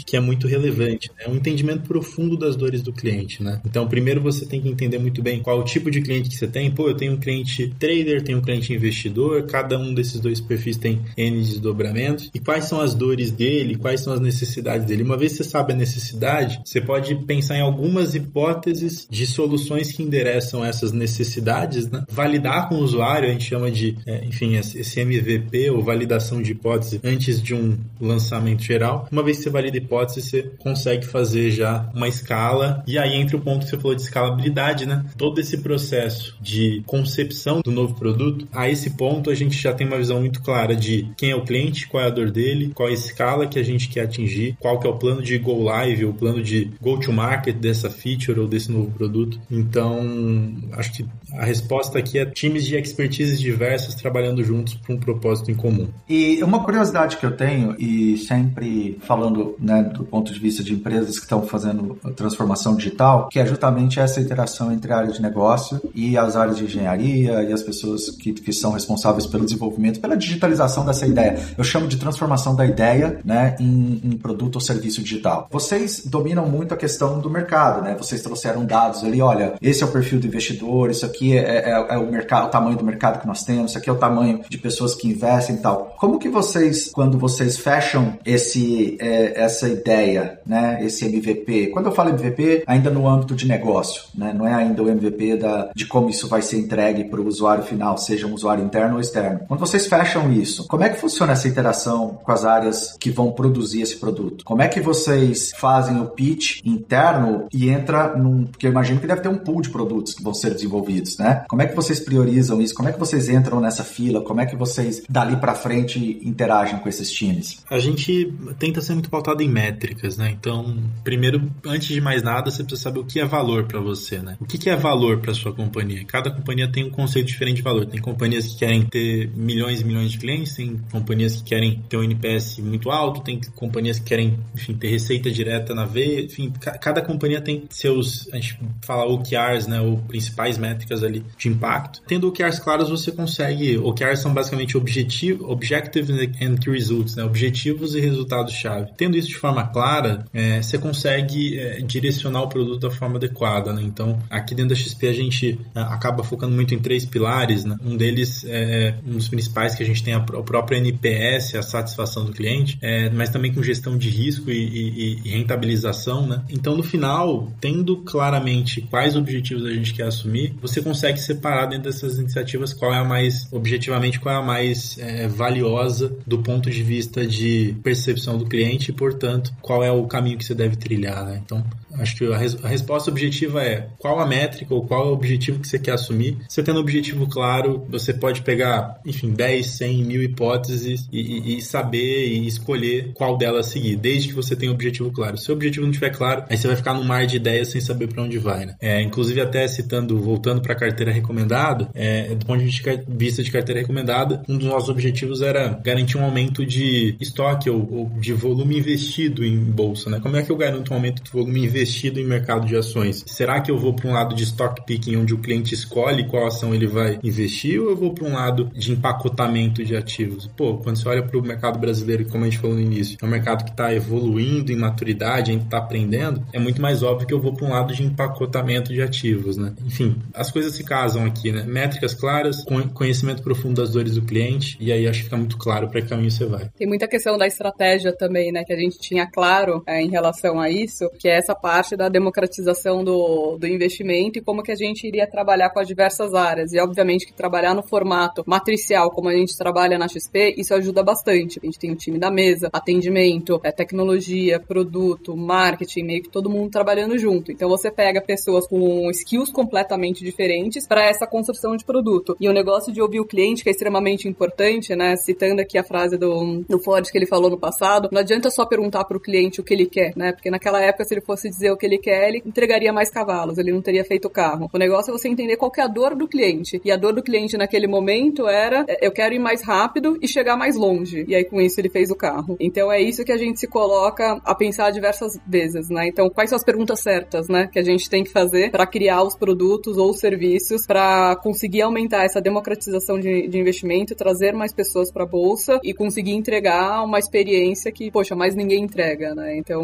que é muito relevante, né? Um entendimento profundo das dores do cliente, né? Então, primeiro você tem que entender muito bem qual o tipo de cliente que você tem. Pô, eu tenho um cliente trader, tenho um cliente investidor, cada um desses dois perfis tem N desdobramentos. E quais são as dores dele, quais são as necessidades dele. Uma vez que você sabe a necessidade, você pode pensar em algumas hipóteses de soluções que endereçam essas necessidades, né? Validar com o usuário, a gente chama de, é, enfim, esse MVP ou validação de hipótese antes de um lançamento geral. Uma vez que você a hipótese, você consegue fazer já uma escala. E aí entra o ponto que você falou de escalabilidade, né? Todo esse processo de concepção do novo produto, a esse ponto a gente já tem uma visão muito clara de quem é o cliente, qual é a dor dele, qual é a escala que a gente quer atingir, qual que é o plano de go live, o plano de go to market dessa feature ou desse novo produto. Então, acho que a resposta aqui é times de expertise diversas trabalhando juntos para um propósito em comum. E uma curiosidade que eu tenho, e sempre falando né, do ponto de vista de empresas que estão fazendo transformação digital, que é justamente essa interação entre a área de negócio e as áreas de engenharia e as pessoas que, que são responsáveis pelo desenvolvimento, pela digitalização dessa ideia. Eu chamo de transformação da ideia né, em, em produto ou serviço digital. Vocês dominam muito a questão do mercado, né? Vocês trouxeram dados ali, olha, esse é o perfil do investidor, isso aqui é, é, é o mercado, o tamanho do mercado que nós temos, isso aqui é o tamanho de pessoas que investem e tal. Como que vocês, quando vocês fecham esse, é, essa ideia, né, esse MVP, quando eu falo MVP, ainda no âmbito de negócio, né, não é ainda o MVP da, de como isso vai ser entregue para o usuário final, seja um usuário interno ou externo. Quando vocês fecham isso, como é que funciona essa interação com as áreas que vão produzir esse produto? Como é que vocês fazem o pitch interno e entra num, porque eu imagino que deve ter um pool de produtos que vão ser desenvolvidos, né? Como é que vocês priorizam isso? Como é que vocês entram nessa fila? Como é que vocês dali para frente interagem com esses times? A gente tenta ser muito pautado em métricas, né? Então, primeiro, antes de mais nada, você precisa saber o que é valor para você, né? O que é valor para sua companhia? Cada companhia tem um conceito diferente de valor. Tem companhias que querem ter milhões e milhões de clientes, tem companhias que querem ter um NPS muito alto, tem companhias que querem, enfim, ter receita direta na veia, enfim, cada companhia tem seus, a gente fala OKRs, né, ou principais métricas ali de impacto. Tendo OKRs claros, você consegue, OKRs são basicamente objetivo, Objectives and Key Results, né, objetivos e resultados-chave. Tendo isso de forma clara, é, você consegue é, direcionar o produto da forma adequada, né, então aqui dentro da XP a gente é, acaba focando muito em três pilares, né, um deles é um dos principais que a gente tem a, o próprio NPS, a satisfação do cliente, é, mas também com gestão de risco e, e, e rentabilização, né, então no final, tendo claramente quais objetivos a gente quer assumir, você consegue separar dentro dessas iniciativas qual é a mais, objetivamente, qual é a mais é, valiosa do ponto de vista de percepção do cliente portanto, qual é o caminho que você deve trilhar, né? Então, Acho que a, res, a, resposta objetiva é qual a métrica ou qual é o objetivo que você quer assumir. Você tendo um objetivo claro, você pode pegar, enfim, 10, 100, mil hipóteses e, e, e, saber e escolher qual delas seguir, desde que você tenha um objetivo claro. Se o objetivo não estiver claro, aí você vai ficar no mar de ideias sem saber para onde vai, né? É, inclusive, até citando, voltando para a carteira recomendada, é, do ponto de vista de carteira recomendada, um dos nossos objetivos era garantir um aumento de estoque ou, ou de volume investido em bolsa, né? Como é que eu garanto um aumento de volume investido em mercado de ações? Será que eu vou para um lado de stock picking, onde o cliente escolhe qual ação ele vai investir, ou eu vou para um lado de empacotamento de ativos? Pô, quando você olha para o mercado brasileiro, como a gente falou no início, é um mercado que está evoluindo em maturidade, a gente está aprendendo, é muito mais óbvio que eu vou para um lado de empacotamento de ativos, né? Enfim, as coisas se casam aqui, né? Métricas claras, conhecimento profundo das dores do cliente, e aí acho que fica muito claro para que caminho você vai. Tem muita questão da estratégia também, né? Que a gente tinha claro é, em relação a isso, que é essa parte da democratização do, do investimento e como que a gente iria trabalhar com as diversas áreas. E obviamente que trabalhar no formato matricial, como a gente trabalha na XP, isso ajuda bastante. A gente tem o time da mesa, atendimento, é, tecnologia, produto, marketing, meio que todo mundo trabalhando junto. Então você pega pessoas com skills completamente diferentes para essa construção de produto. E o negócio de ouvir o cliente, que é extremamente importante, né? Citando aqui a frase do, do Ford que ele falou no passado, não adianta só perguntar para o cliente o que ele quer, né? Porque naquela época, se ele fosse dizer o que ele quer, ele entregaria mais cavalos, ele não teria feito o carro. O negócio é você entender qual é a dor do cliente. E a dor do cliente naquele momento era: é, eu quero ir mais rápido e chegar mais longe. E aí, com isso, ele fez o carro. Então, é isso que a gente se coloca a pensar diversas vezes, né? Então, quais são as perguntas certas, né? Que a gente tem que fazer para criar os produtos ou serviços para conseguir aumentar essa democratização de, de investimento, trazer mais pessoas para a bolsa e conseguir entregar uma experiência que, poxa, mais ninguém entrega, né? Então,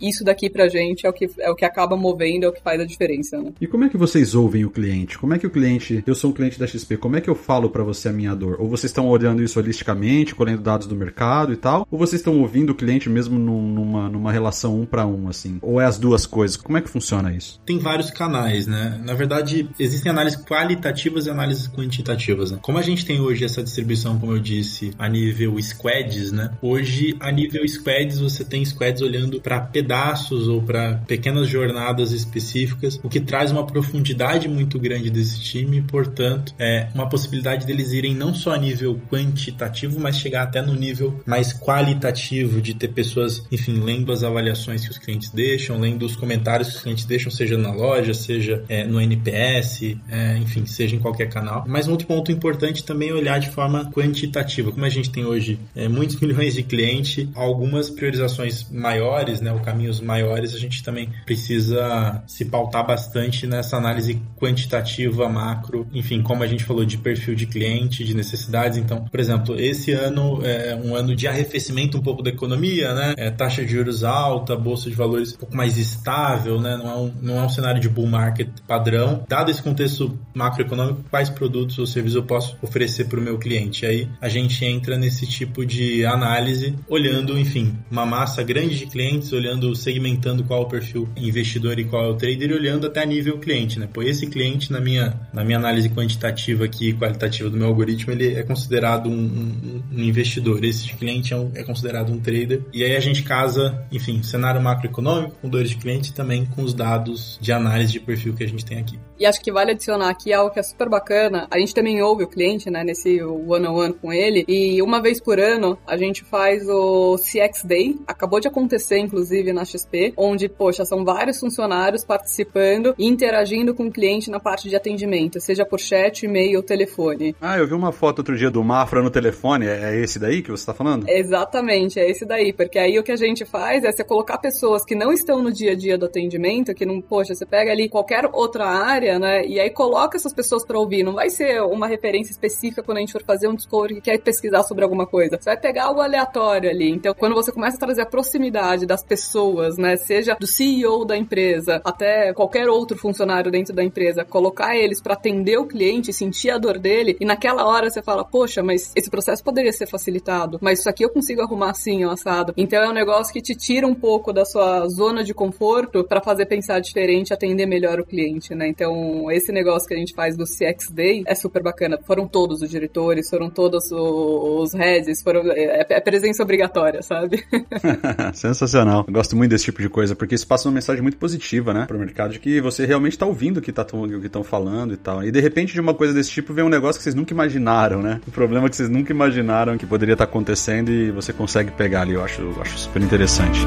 isso daqui pra gente é o que, é o que acaba movendo, é o que faz a diferença, né? E como é que vocês ouvem o cliente? Como é que o cliente, eu sou um cliente da XP, como é que eu falo para você a minha dor? Ou vocês estão olhando isso holisticamente, colhendo dados do mercado e tal? Ou vocês estão ouvindo o cliente mesmo numa, numa relação um para um, assim? Ou é as duas coisas? Como é que funciona isso? Tem vários canais, né? Na verdade, existem análises qualitativas e análises quantitativas, né? Como a gente tem hoje essa distribuição, como eu disse, a nível squads, né? Hoje, a nível squads, você tem squads olhando para pedaços ou para pequenas jornadas específicas, o que traz uma profundidade muito grande desse time, portanto, é uma possibilidade deles irem não só a nível quantitativo, mas chegar até no nível mais qualitativo de ter pessoas, enfim, lendo as avaliações que os clientes deixam, lendo os comentários que os clientes deixam, seja na loja, seja é, no NPS, é, enfim, seja em qualquer canal. Mas um outro ponto importante também é olhar de forma quantitativa. Como a gente tem hoje é, muitos [laughs] milhões de clientes, algumas priorizações maiores, né, ou caminhos maiores, a gente também precisa se pautar bastante nessa análise quantitativa macro, enfim, como a gente falou de perfil de cliente, de necessidades. Então, por exemplo, esse ano é um ano de arrefecimento um pouco da economia, né? É, taxa de juros alta, bolsa de valores um pouco mais estável, né? Não é um, não é um cenário de bull market padrão. Dado esse contexto macroeconômico, quais produtos ou serviços eu posso oferecer para o meu cliente? Aí a gente entra nesse tipo de análise, olhando, enfim, uma massa grande de clientes, olhando, segmentando qual é o perfil investidor e qual é o trader, e olhando até nível cliente, né? Pô, esse cliente, na minha, na minha análise quantitativa aqui, qualitativa do meu algoritmo, ele é considerado um, um, um investidor. Esse cliente é, um, é, considerado um trader. E aí a gente casa, enfim, cenário macroeconômico com dores de cliente também com os dados de análise de perfil que a gente tem aqui. E acho que vale adicionar aqui algo que é super bacana. A gente também ouve o cliente, né, nesse one-on-one com ele. E uma vez por ano a gente faz o CX Day. Acabou de acontecer, inclusive, na XP, onde, poxa, são vários funcionários participando e interagindo com o cliente na parte de atendimento, seja por chat, e-mail ou telefone. Ah, eu vi uma foto outro dia do Mafra no telefone. É esse daí que você está falando? Exatamente, é esse daí. Porque aí o que a gente faz é você colocar pessoas que não estão no dia a dia do atendimento, que não, poxa, você pega ali qualquer outra área, né? E aí coloca essas pessoas para ouvir. Não vai ser uma referência específica quando a gente for fazer um discovery que quer pesquisar sobre alguma coisa. Você vai pegar algo aleatório ali. Então, quando você começa a trazer a proximidade das pessoas, né? Seja do CEO da empresa até qualquer outro funcionário dentro da empresa, colocar eles para atender o cliente, sentir a dor dele, e naquela hora você fala, poxa, mas esse processo poderia ser facilitado, mas isso aqui eu consigo arrumar assim, assado. Então é um negócio que te tira um pouco da sua zona de conforto para fazer pensar diferente, atender melhor o cliente, né? Então, esse negócio que a gente faz do CX Day é super bacana. Foram todos os diretores, foram todos os heads, foram é, é presença obrigatória, sabe? [laughs] Sensacional. Eu gosto muito desse tipo de coisa, porque isso passa uma mensagem muito positiva, né, pro mercado, de que você realmente tá ouvindo o que tá, estão falando e tal. E de repente, de uma coisa desse tipo, vem um negócio que vocês nunca imaginaram, né? Um problema que vocês nunca imaginaram que poderia estar tá acontecendo e você consegue pegar ali. Eu acho, eu acho super interessante.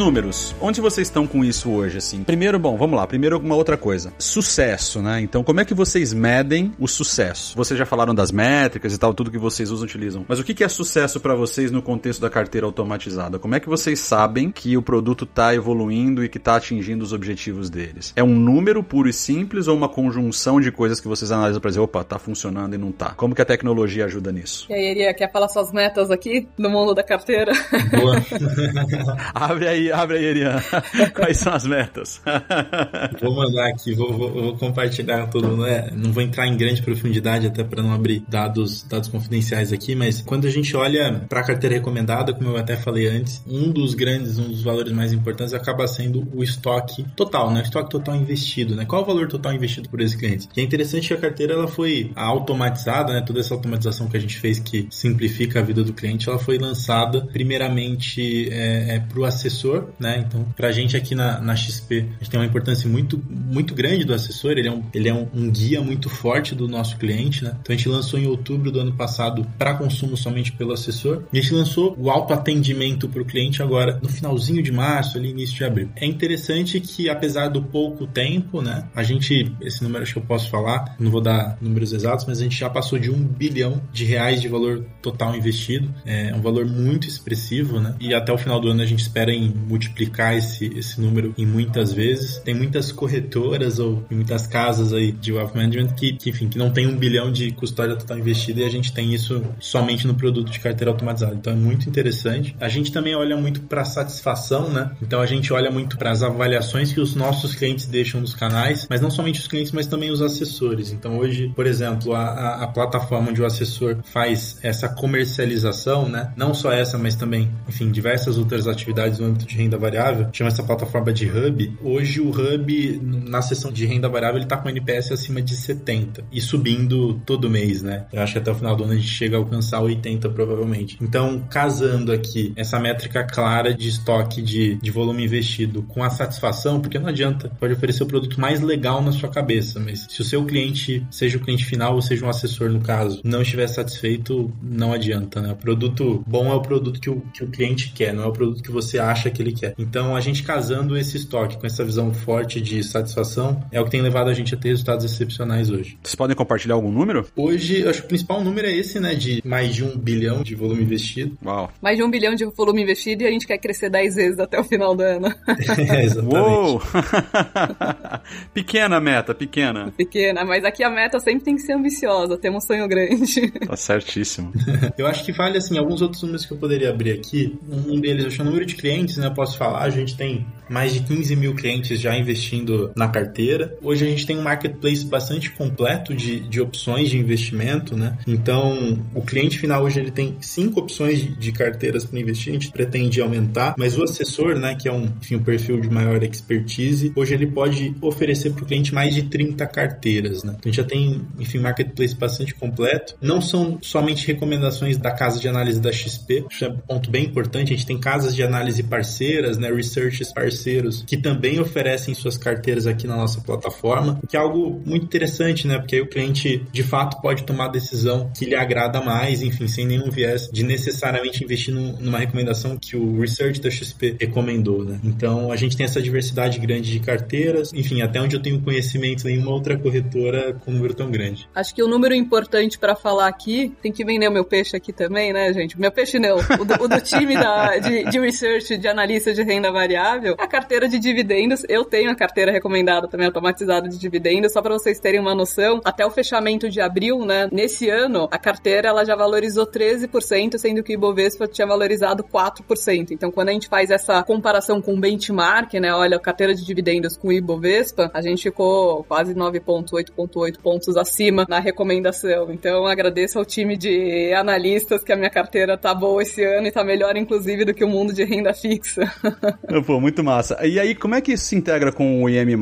Números, onde vocês estão com isso hoje, assim? Primeiro, bom, vamos lá. Primeiro, uma outra coisa. Sucesso, né? Então, como é que vocês medem o sucesso? Vocês já falaram das métricas e tal, tudo que vocês usam, utilizam. Mas o que é sucesso para vocês no contexto da carteira automatizada? Como é que vocês sabem que o produto está evoluindo e que está atingindo os objetivos deles? É um número puro e simples ou uma conjunção de coisas que vocês analisam para dizer, opa, tá funcionando e não tá? Como que a tecnologia ajuda nisso? E aí, Eria, quer falar suas metas aqui no mundo da carteira? Boa. [laughs] abre aí, abre aí, Erian. [laughs] Quais são as metas? [laughs] vou mandar aqui, vou, vou, vou compartilhar tudo, né? Não vou entrar em grande profundidade até para não abrir dados, dados confidenciais aqui, mas quando a gente olha para a carteira recomendada, como eu até falei antes, um dos grandes, um dos valores mais importantes acaba sendo o estoque total, né? O estoque total investido, né? Qual o valor total investido por esse cliente? E é interessante que a carteira ela foi automatizada, né? Toda essa automatização que a gente fez que simplifica a vida do cliente, ela foi lançada primeiramente é, é, para o assessor, né? Então, para a gente aqui na, na XP, a gente tem uma importância muito, muito grande do assessor, ele é, um, ele é um, um guia muito forte do nosso cliente, né? Então, a gente lançou em outubro do ano passado para consumo somente pelo assessor. E a gente lançou o autoatendimento para o cliente agora no finalzinho de março, ali início de abril. É interessante que, apesar do pouco tempo, né? A gente, esse número acho que eu posso falar, não vou dar números exatos, mas a gente já passou de um bilhão de reais de valor total investido. É um valor muito expressivo, né? E até o final do ano a gente espera em multiplicar esse, esse número em muitas vezes. Tem muitas corretoras ou muitas casas aí de wealth management que, que, enfim, que não tem um bilhão de custódia total investida e a gente tem isso somente no produto de carteira automatizada. Então é muito interessante. A gente também olha muito para satisfação, né? Então a gente olha muito para as avaliações que os nossos clientes deixam nos canais, mas não somente os clientes, mas também os assessores. Então hoje, por exemplo, a, a, a plataforma onde o assessor faz essa comercialização, né? Não só essa, mas também, enfim, diversas outras atividades no âmbito de renda variável, chama essa plataforma de Hub. Hoje o Hub, na seção de renda variável, ele está com NPS acima de 70 e subindo todo mês, né? Eu acho que até o final do ano a gente chega a alcançar 80 provavelmente. Então, casando aqui essa métrica clara de estoque de, de volume investido com a satisfação, porque não adianta, pode oferecer o produto mais legal na sua cabeça, mas se o seu cliente, seja o cliente final ou seja um assessor no caso, não estiver satisfeito, não adianta, né? O produto bom é o produto que o, que o cliente quer, não é o produto que você acha que ele quer. Então, a gente casando esse estoque com essa visão forte de satisfação é o que tem levado a gente a ter resultados excepcionais hoje. Vocês podem compartilhar algum número? Hoje, acho que o principal número é esse, né? De mais de um bilhão de volume investido. Uau. Mais de um bilhão de volume investido e a gente quer crescer 10 vezes até o final do ano. [laughs] é, exatamente. Uou! [laughs] pequena meta, pequena. Pequena, mas aqui a meta sempre tem que ser ambiciosa, ter um sonho grande. [laughs] Tá certíssimo. eu acho que vale, assim, alguns outros números que eu poderia abrir aqui. Um deles, acho que é o número de clientes, né? Eu posso falar, a gente tem mais de 15 mil clientes já investindo na carteira. Hoje a gente tem um marketplace bastante completo de, de opções de investimento, né? Então, o cliente final hoje ele tem cinco opções de, de carteiras para investir, a gente pretende aumentar, mas o assessor, né, que é um, enfim, um perfil de maior expertise, hoje ele pode oferecer para o cliente mais de 30 carteiras, né? Então, a gente já tem, enfim, marketplace bastante completo. Não são somente recomendações da casa de análise da XP, isso é um ponto bem importante, a gente tem casas de análise parceiras, né, researchers parceiros, que também oferecem suas carteiras aqui na nossa plataforma, que é algo muito interessante, né, porque aí o cliente, de fato, pode tomar a decisão que lhe agrada mais, enfim, sem nenhum viés de necessariamente investir numa recomendação que o research da XP recomendou, né. Então, a gente tem essa diversidade grande de carteiras, enfim, até onde eu tenho conhecimento, nenhuma outra corretora com um número tão grande. Acho que o número importante para falar aqui, tem que vender o meu peixe aqui também, né, gente? Meu peixe não, o do, o do time da, de, de research, de analista de renda variável, a carteira de dividendos. Eu tenho a carteira recomendada também automatizada de dividendos, só para vocês terem uma noção, até o fechamento de abril, né, nesse ano, a carteira ela já valorizou 13%, sendo que o Ibovespa tinha valorizado 4%. Então, quando a gente faz essa comparação com o benchmark, né, olha, a carteira de dividendos com o Ibovespa, a gente ficou quase 9.8.8 pontos acima na recomendação. Então, agradeço ao time de analistas que a minha carteira tá boa esse ano e tá melhor, inclusive, do que o mundo de renda fixa. Pô, muito massa. E aí, como é que isso se integra com o IM+.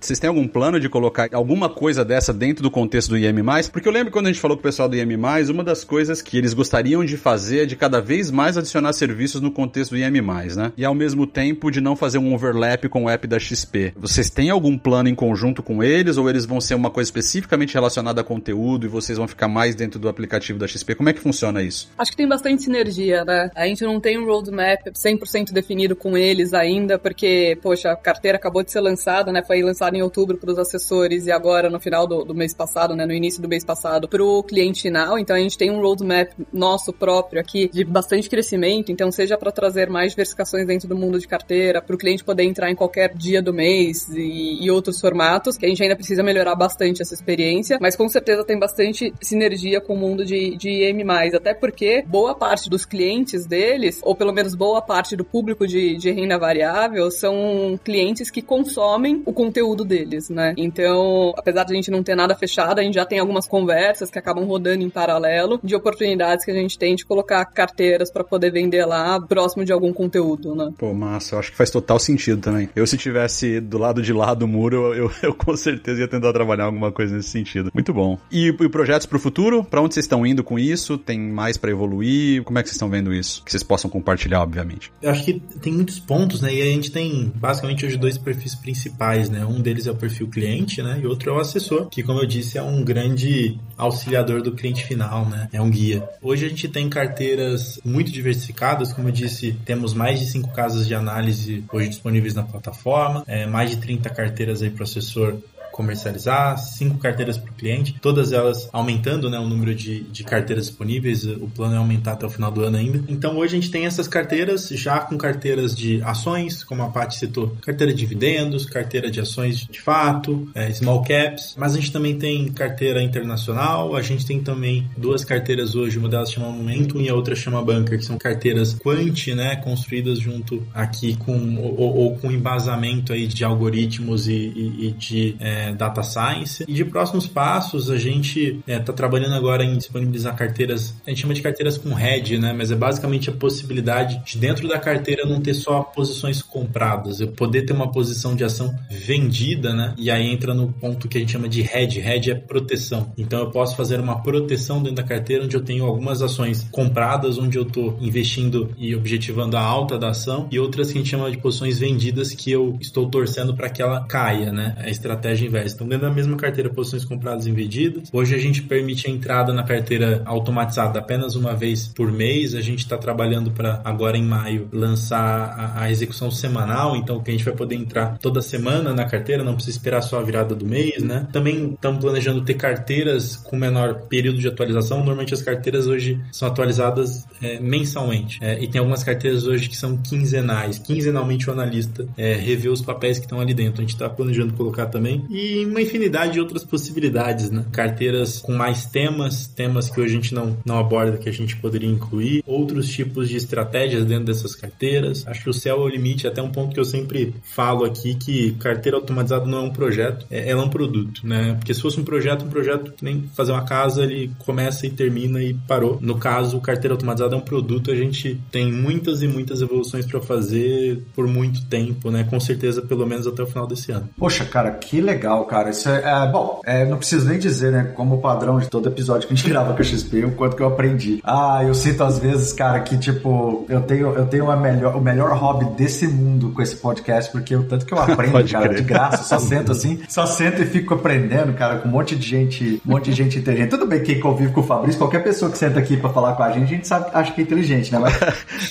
Vocês têm algum plano de colocar alguma coisa dessa dentro do contexto do IM+. Porque eu lembro quando a gente falou com o pessoal do IM+, uma das coisas que eles gostariam de fazer é de cada vez mais adicionar serviços no contexto do IM+, né? E ao mesmo tempo de não fazer um overlap com o app da XP. Vocês têm algum plano em conjunto com eles ou eles vão ser uma coisa especificamente relacionada a conteúdo e vocês vão ficar mais dentro do aplicativo da XP? Como é que funciona isso? Acho que tem bastante sinergia, né? A gente não tem um roadmap 100% definido definido com eles ainda, porque, poxa, a carteira acabou de ser lançada, né? Foi lançada em outubro para os assessores e agora no final do, do, mês passado, né? No início do mês passado, para o cliente final. Então a gente tem um roadmap nosso próprio aqui de bastante crescimento. Então, seja para trazer mais diversificações dentro do mundo de carteira, para o cliente poder entrar em qualquer dia do mês e, e outros formatos, que a gente ainda precisa melhorar bastante essa experiência, mas com certeza tem bastante sinergia com o mundo de, de IM+, até porque boa parte dos clientes deles, ou pelo menos boa parte do público de, de renda variável, são clientes que consomem o conteúdo deles, né? Então, apesar de a gente não ter nada fechado, a gente já tem algumas conversas que acabam rodando em paralelo de oportunidades que a gente tem de colocar carteiras para poder vender lá próximo de algum conteúdo, né? Pô, massa, eu acho que faz total sentido também. Eu, se tivesse do lado de lá do muro, eu, eu com certeza ia tentar trabalhar alguma coisa nesse sentido. Muito bom. E, e projetos para o futuro? Para onde vocês estão indo com isso? Tem mais para evoluir? Como é que vocês estão vendo isso? Que vocês possam compartilhar, obviamente. Eu acho que tem muitos pontos, né? E a gente tem basicamente hoje dois perfis principais, né? Um deles é o perfil cliente, né? E outro é o assessor, que como eu disse é um grande auxiliador do cliente final, né? É um guia. Hoje a gente tem carteiras muito diversificadas, como eu disse, temos mais de cinco casas de análise hoje disponíveis na plataforma, é, mais de 30 carteiras aí para o assessor comercializar, cinco carteiras para o cliente, todas elas aumentando né, o número de, de carteiras disponíveis, o plano é aumentar até o final do ano ainda. Então hoje a gente tem essas carteiras já com carteiras de ações, como a Paty citou, carteira de dividendos, carteira de ações de fato, é, small caps, mas a gente também tem carteira internacional, a gente tem também duas carteiras hoje, uma delas chama Momentum e a outra chama Bunker, que são carteiras quant, né, construídas junto aqui com ou, ou com embasamento aí de algoritmos e, e, e de é, data science. E de próximos passos, a gente está é, tá trabalhando agora em disponibilizar carteiras, a gente chama de carteiras com head, né? Mas é basicamente a possibilidade de dentro da carteira não ter só posições compradas, eu poder ter uma posição de ação vendida, né? E aí entra no ponto que a gente chama de head. Head é proteção. Então eu posso fazer uma proteção dentro da carteira onde eu tenho algumas ações compradas, onde eu estou investindo e objetivando a alta da ação, e outras que a gente chama de posições vendidas que eu estou torcendo para que ela caia, né? A estratégia inversa. Então, dentro da mesma carteira, posições compradas e vendidas. Hoje a gente permite a entrada na carteira automatizada apenas uma vez por mês. A gente está trabalhando para agora em maio lançar a, a, execução semanal, então que a gente vai poder entrar toda semana na carteira, não precisa esperar só a virada do mês, né? Também estamos planejando ter carteiras com menor período de atualização. Normalmente as carteiras hoje são atualizadas é, mensalmente. É, e tem algumas carteiras hoje que são quinzenais. Quinzenalmente o analista é, revê os papéis que estão ali dentro. A gente está planejando colocar também. E uma infinidade de outras possibilidades, né? Carteiras com mais temas, temas que hoje a gente não, não aborda que a gente poderia incluir, outros tipos de estratégias dentro dessas carteiras. Acho que o céu é o limite, até um ponto que eu sempre falo aqui que carteira automatizada não é um projeto, é, ela é um produto, né? Porque se fosse um projeto, um projeto que nem fazer uma casa, ele começa e termina e parou. No caso, carteira automatizada é um produto, a gente tem muitas e muitas evoluções para fazer por muito tempo, né? Com certeza, pelo menos até o final desse ano. Poxa, cara, que legal legal, cara. Isso é, é bom, é, não preciso nem dizer, né? Como padrão de todo episódio que a gente [laughs] grava com a XP, o quanto que eu aprendi. Ah, eu sinto às vezes, cara, que tipo, eu tenho, eu tenho a melhor, o melhor hobby desse mundo com esse podcast, porque o tanto que eu [laughs] aprendo, cara, de graça, só [laughs] sento assim, só sento e fico aprendendo, cara, com um monte de gente, um monte de gente inteligente. Tudo bem que convive com o Fabrício, qualquer pessoa que senta aqui pra falar com a gente, a gente sabe, acha que é inteligente, né? Mas...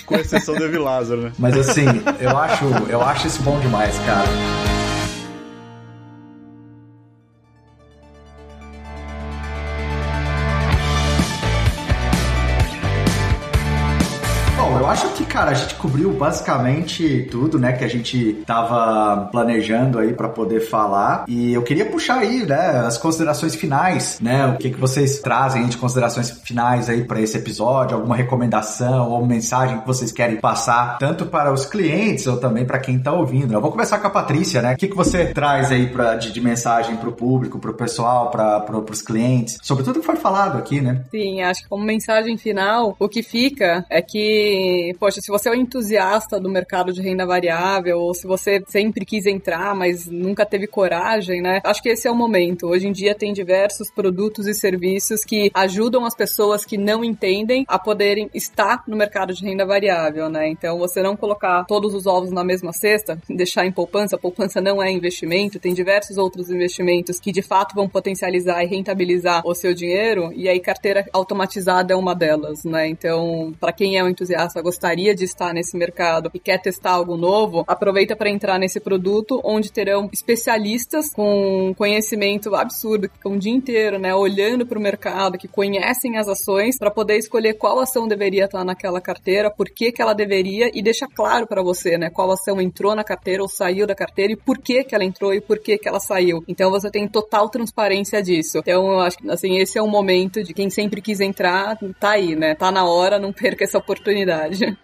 com exceção do Evi Lázaro, né? Mas assim, eu acho, eu acho isso bom demais, cara. to cara, a gente cobriu basicamente tudo, né, que a gente tava planejando aí para poder falar. E eu queria puxar aí, né, as considerações finais, né, o que que vocês trazem de considerações finais aí para esse episódio, alguma recomendação ou mensagem que vocês querem passar, tanto para os clientes ou também para quem tá ouvindo. Eu vou começar com a Patrícia, né? O que que você traz aí de, de mensagem para o público, para o pessoal, para os clientes, sobre tudo que foi falado aqui, né? Sim, acho que como mensagem final, o que fica é que, poxa, se você é um entusiasta do mercado de renda variável, ou se você sempre quis entrar, mas nunca teve coragem, né? Acho que esse é o momento. Hoje em dia tem diversos produtos e serviços que ajudam as pessoas que não entendem a poderem estar no mercado de renda variável, né? Então você não colocar todos os ovos na mesma cesta, [laughs] deixar em poupança, poupança não é investimento, tem diversos outros investimentos que de fato vão potencializar e rentabilizar o seu dinheiro, e aí carteira automatizada é uma delas, né? Então, para quem é um entusiasta gostaria de estar nesse mercado e quer testar algo novo, aproveita para entrar nesse produto onde terão especialistas com conhecimento absurdo, que ficam o dia inteiro, né, olhando para o mercado, que conhecem as ações para poder escolher qual ação deveria estar naquela carteira, por que que ela deveria e deixa claro para você, né, qual ação entrou na carteira ou saiu da carteira e por que que ela entrou e por que que ela saiu. Então você tem total transparência disso. Então eu acho que assim esse é o momento de quem sempre quis entrar, tá aí, né? Tá na hora, não perca essa oportunidade.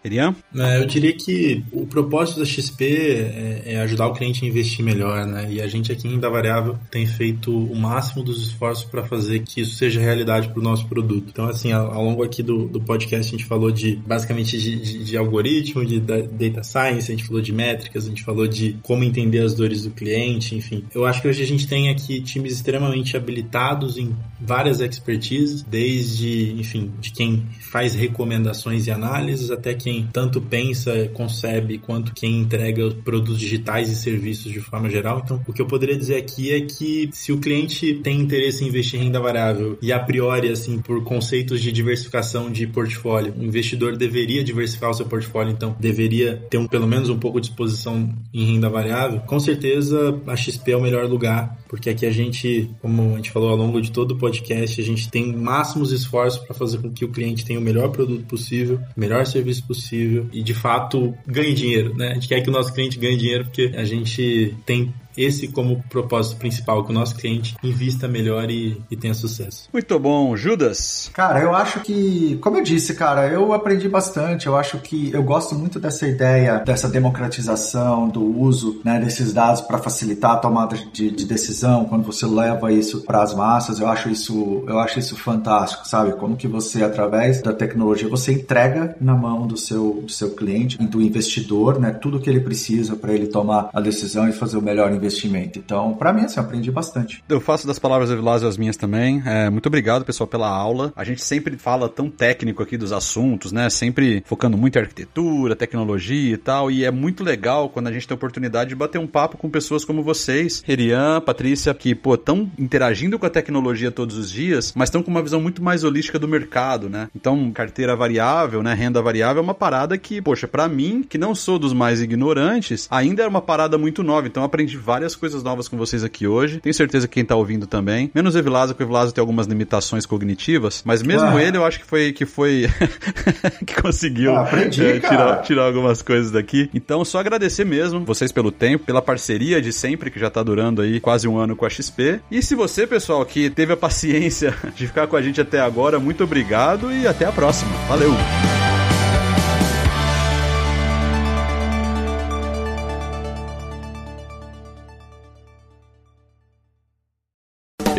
É, eu diria que o propósito da XP é, é, ajudar o cliente a investir melhor, né? E a gente aqui em Da Variável tem feito o máximo dos esforços para fazer que isso seja realidade para o nosso produto. Então, assim, ao, ao longo aqui do, do podcast a gente falou de basicamente de, de, de algoritmo, de data science, a gente falou de métricas, a gente falou de como entender as dores do cliente, enfim. Eu acho que hoje a gente tem aqui times extremamente habilitados em várias expertises, desde, enfim, de quem faz recomendações e análises até quem tanto pensa, concebe, quanto quem entrega produtos digitais e serviços de forma geral. Então, o que eu poderia dizer aqui é que se o cliente tem interesse em investir em renda variável e a priori, assim, por conceitos de diversificação de portfólio, o investidor deveria diversificar o seu portfólio, então deveria ter um, pelo menos um pouco de exposição em renda variável, com certeza a XP é o melhor lugar, porque aqui a gente, como a gente falou ao longo de todo o podcast, a gente tem máximos esforços para fazer com que o cliente tenha o melhor produto possível, o melhor serviço possível e de fato ganhe dinheiro, né? A gente quer que o nosso cliente ganhe dinheiro porque a gente tem esse como propósito principal, que o nosso cliente invista melhor e, e tenha sucesso. Muito bom, Judas. Cara, eu acho que, como eu disse, cara, eu aprendi bastante. Eu acho que eu gosto muito dessa ideia, dessa democratização do uso né, desses dados para facilitar a tomada de, de, decisão. Quando você leva isso para as massas, eu acho isso, eu acho isso fantástico, sabe? Como que você, através da tecnologia, você entrega na mão do seu, do seu cliente, do investidor, né, tudo que ele precisa para ele tomar a decisão e fazer o melhor investimento investimento. Então, para mim, assim, eu aprendi bastante. Eu faço das palavras do Vilásio as minhas também. É, muito obrigado, pessoal, pela aula. A gente sempre fala tão técnico aqui dos assuntos, né? Sempre focando muito em arquitetura, tecnologia e tal. E é muito legal quando a gente tem a oportunidade de bater um papo com pessoas como vocês, Herian, Patrícia, que, pô, estão interagindo com a tecnologia todos os dias, mas estão com uma visão muito mais holística do mercado, né? Então, carteira variável, né? Renda variável é uma parada que, poxa, para mim, que não sou dos mais ignorantes, ainda é uma parada muito nova. Então, aprendi várias coisas novas com vocês aqui hoje. Tenho certeza que quem tá ouvindo também. Menos o Evilásio, que o Evilásio tem algumas limitações cognitivas, mas mesmo ah. ele eu acho que foi que foi [laughs] que conseguiu ah, aprendi, é, tirar, tirar algumas coisas daqui. Então, só agradecer mesmo vocês pelo tempo, pela parceria de sempre, que já tá durando aí quase um ano com a XP. E se você, pessoal, que teve a paciência [laughs] de ficar com a gente até agora, muito obrigado e até a próxima. Valeu!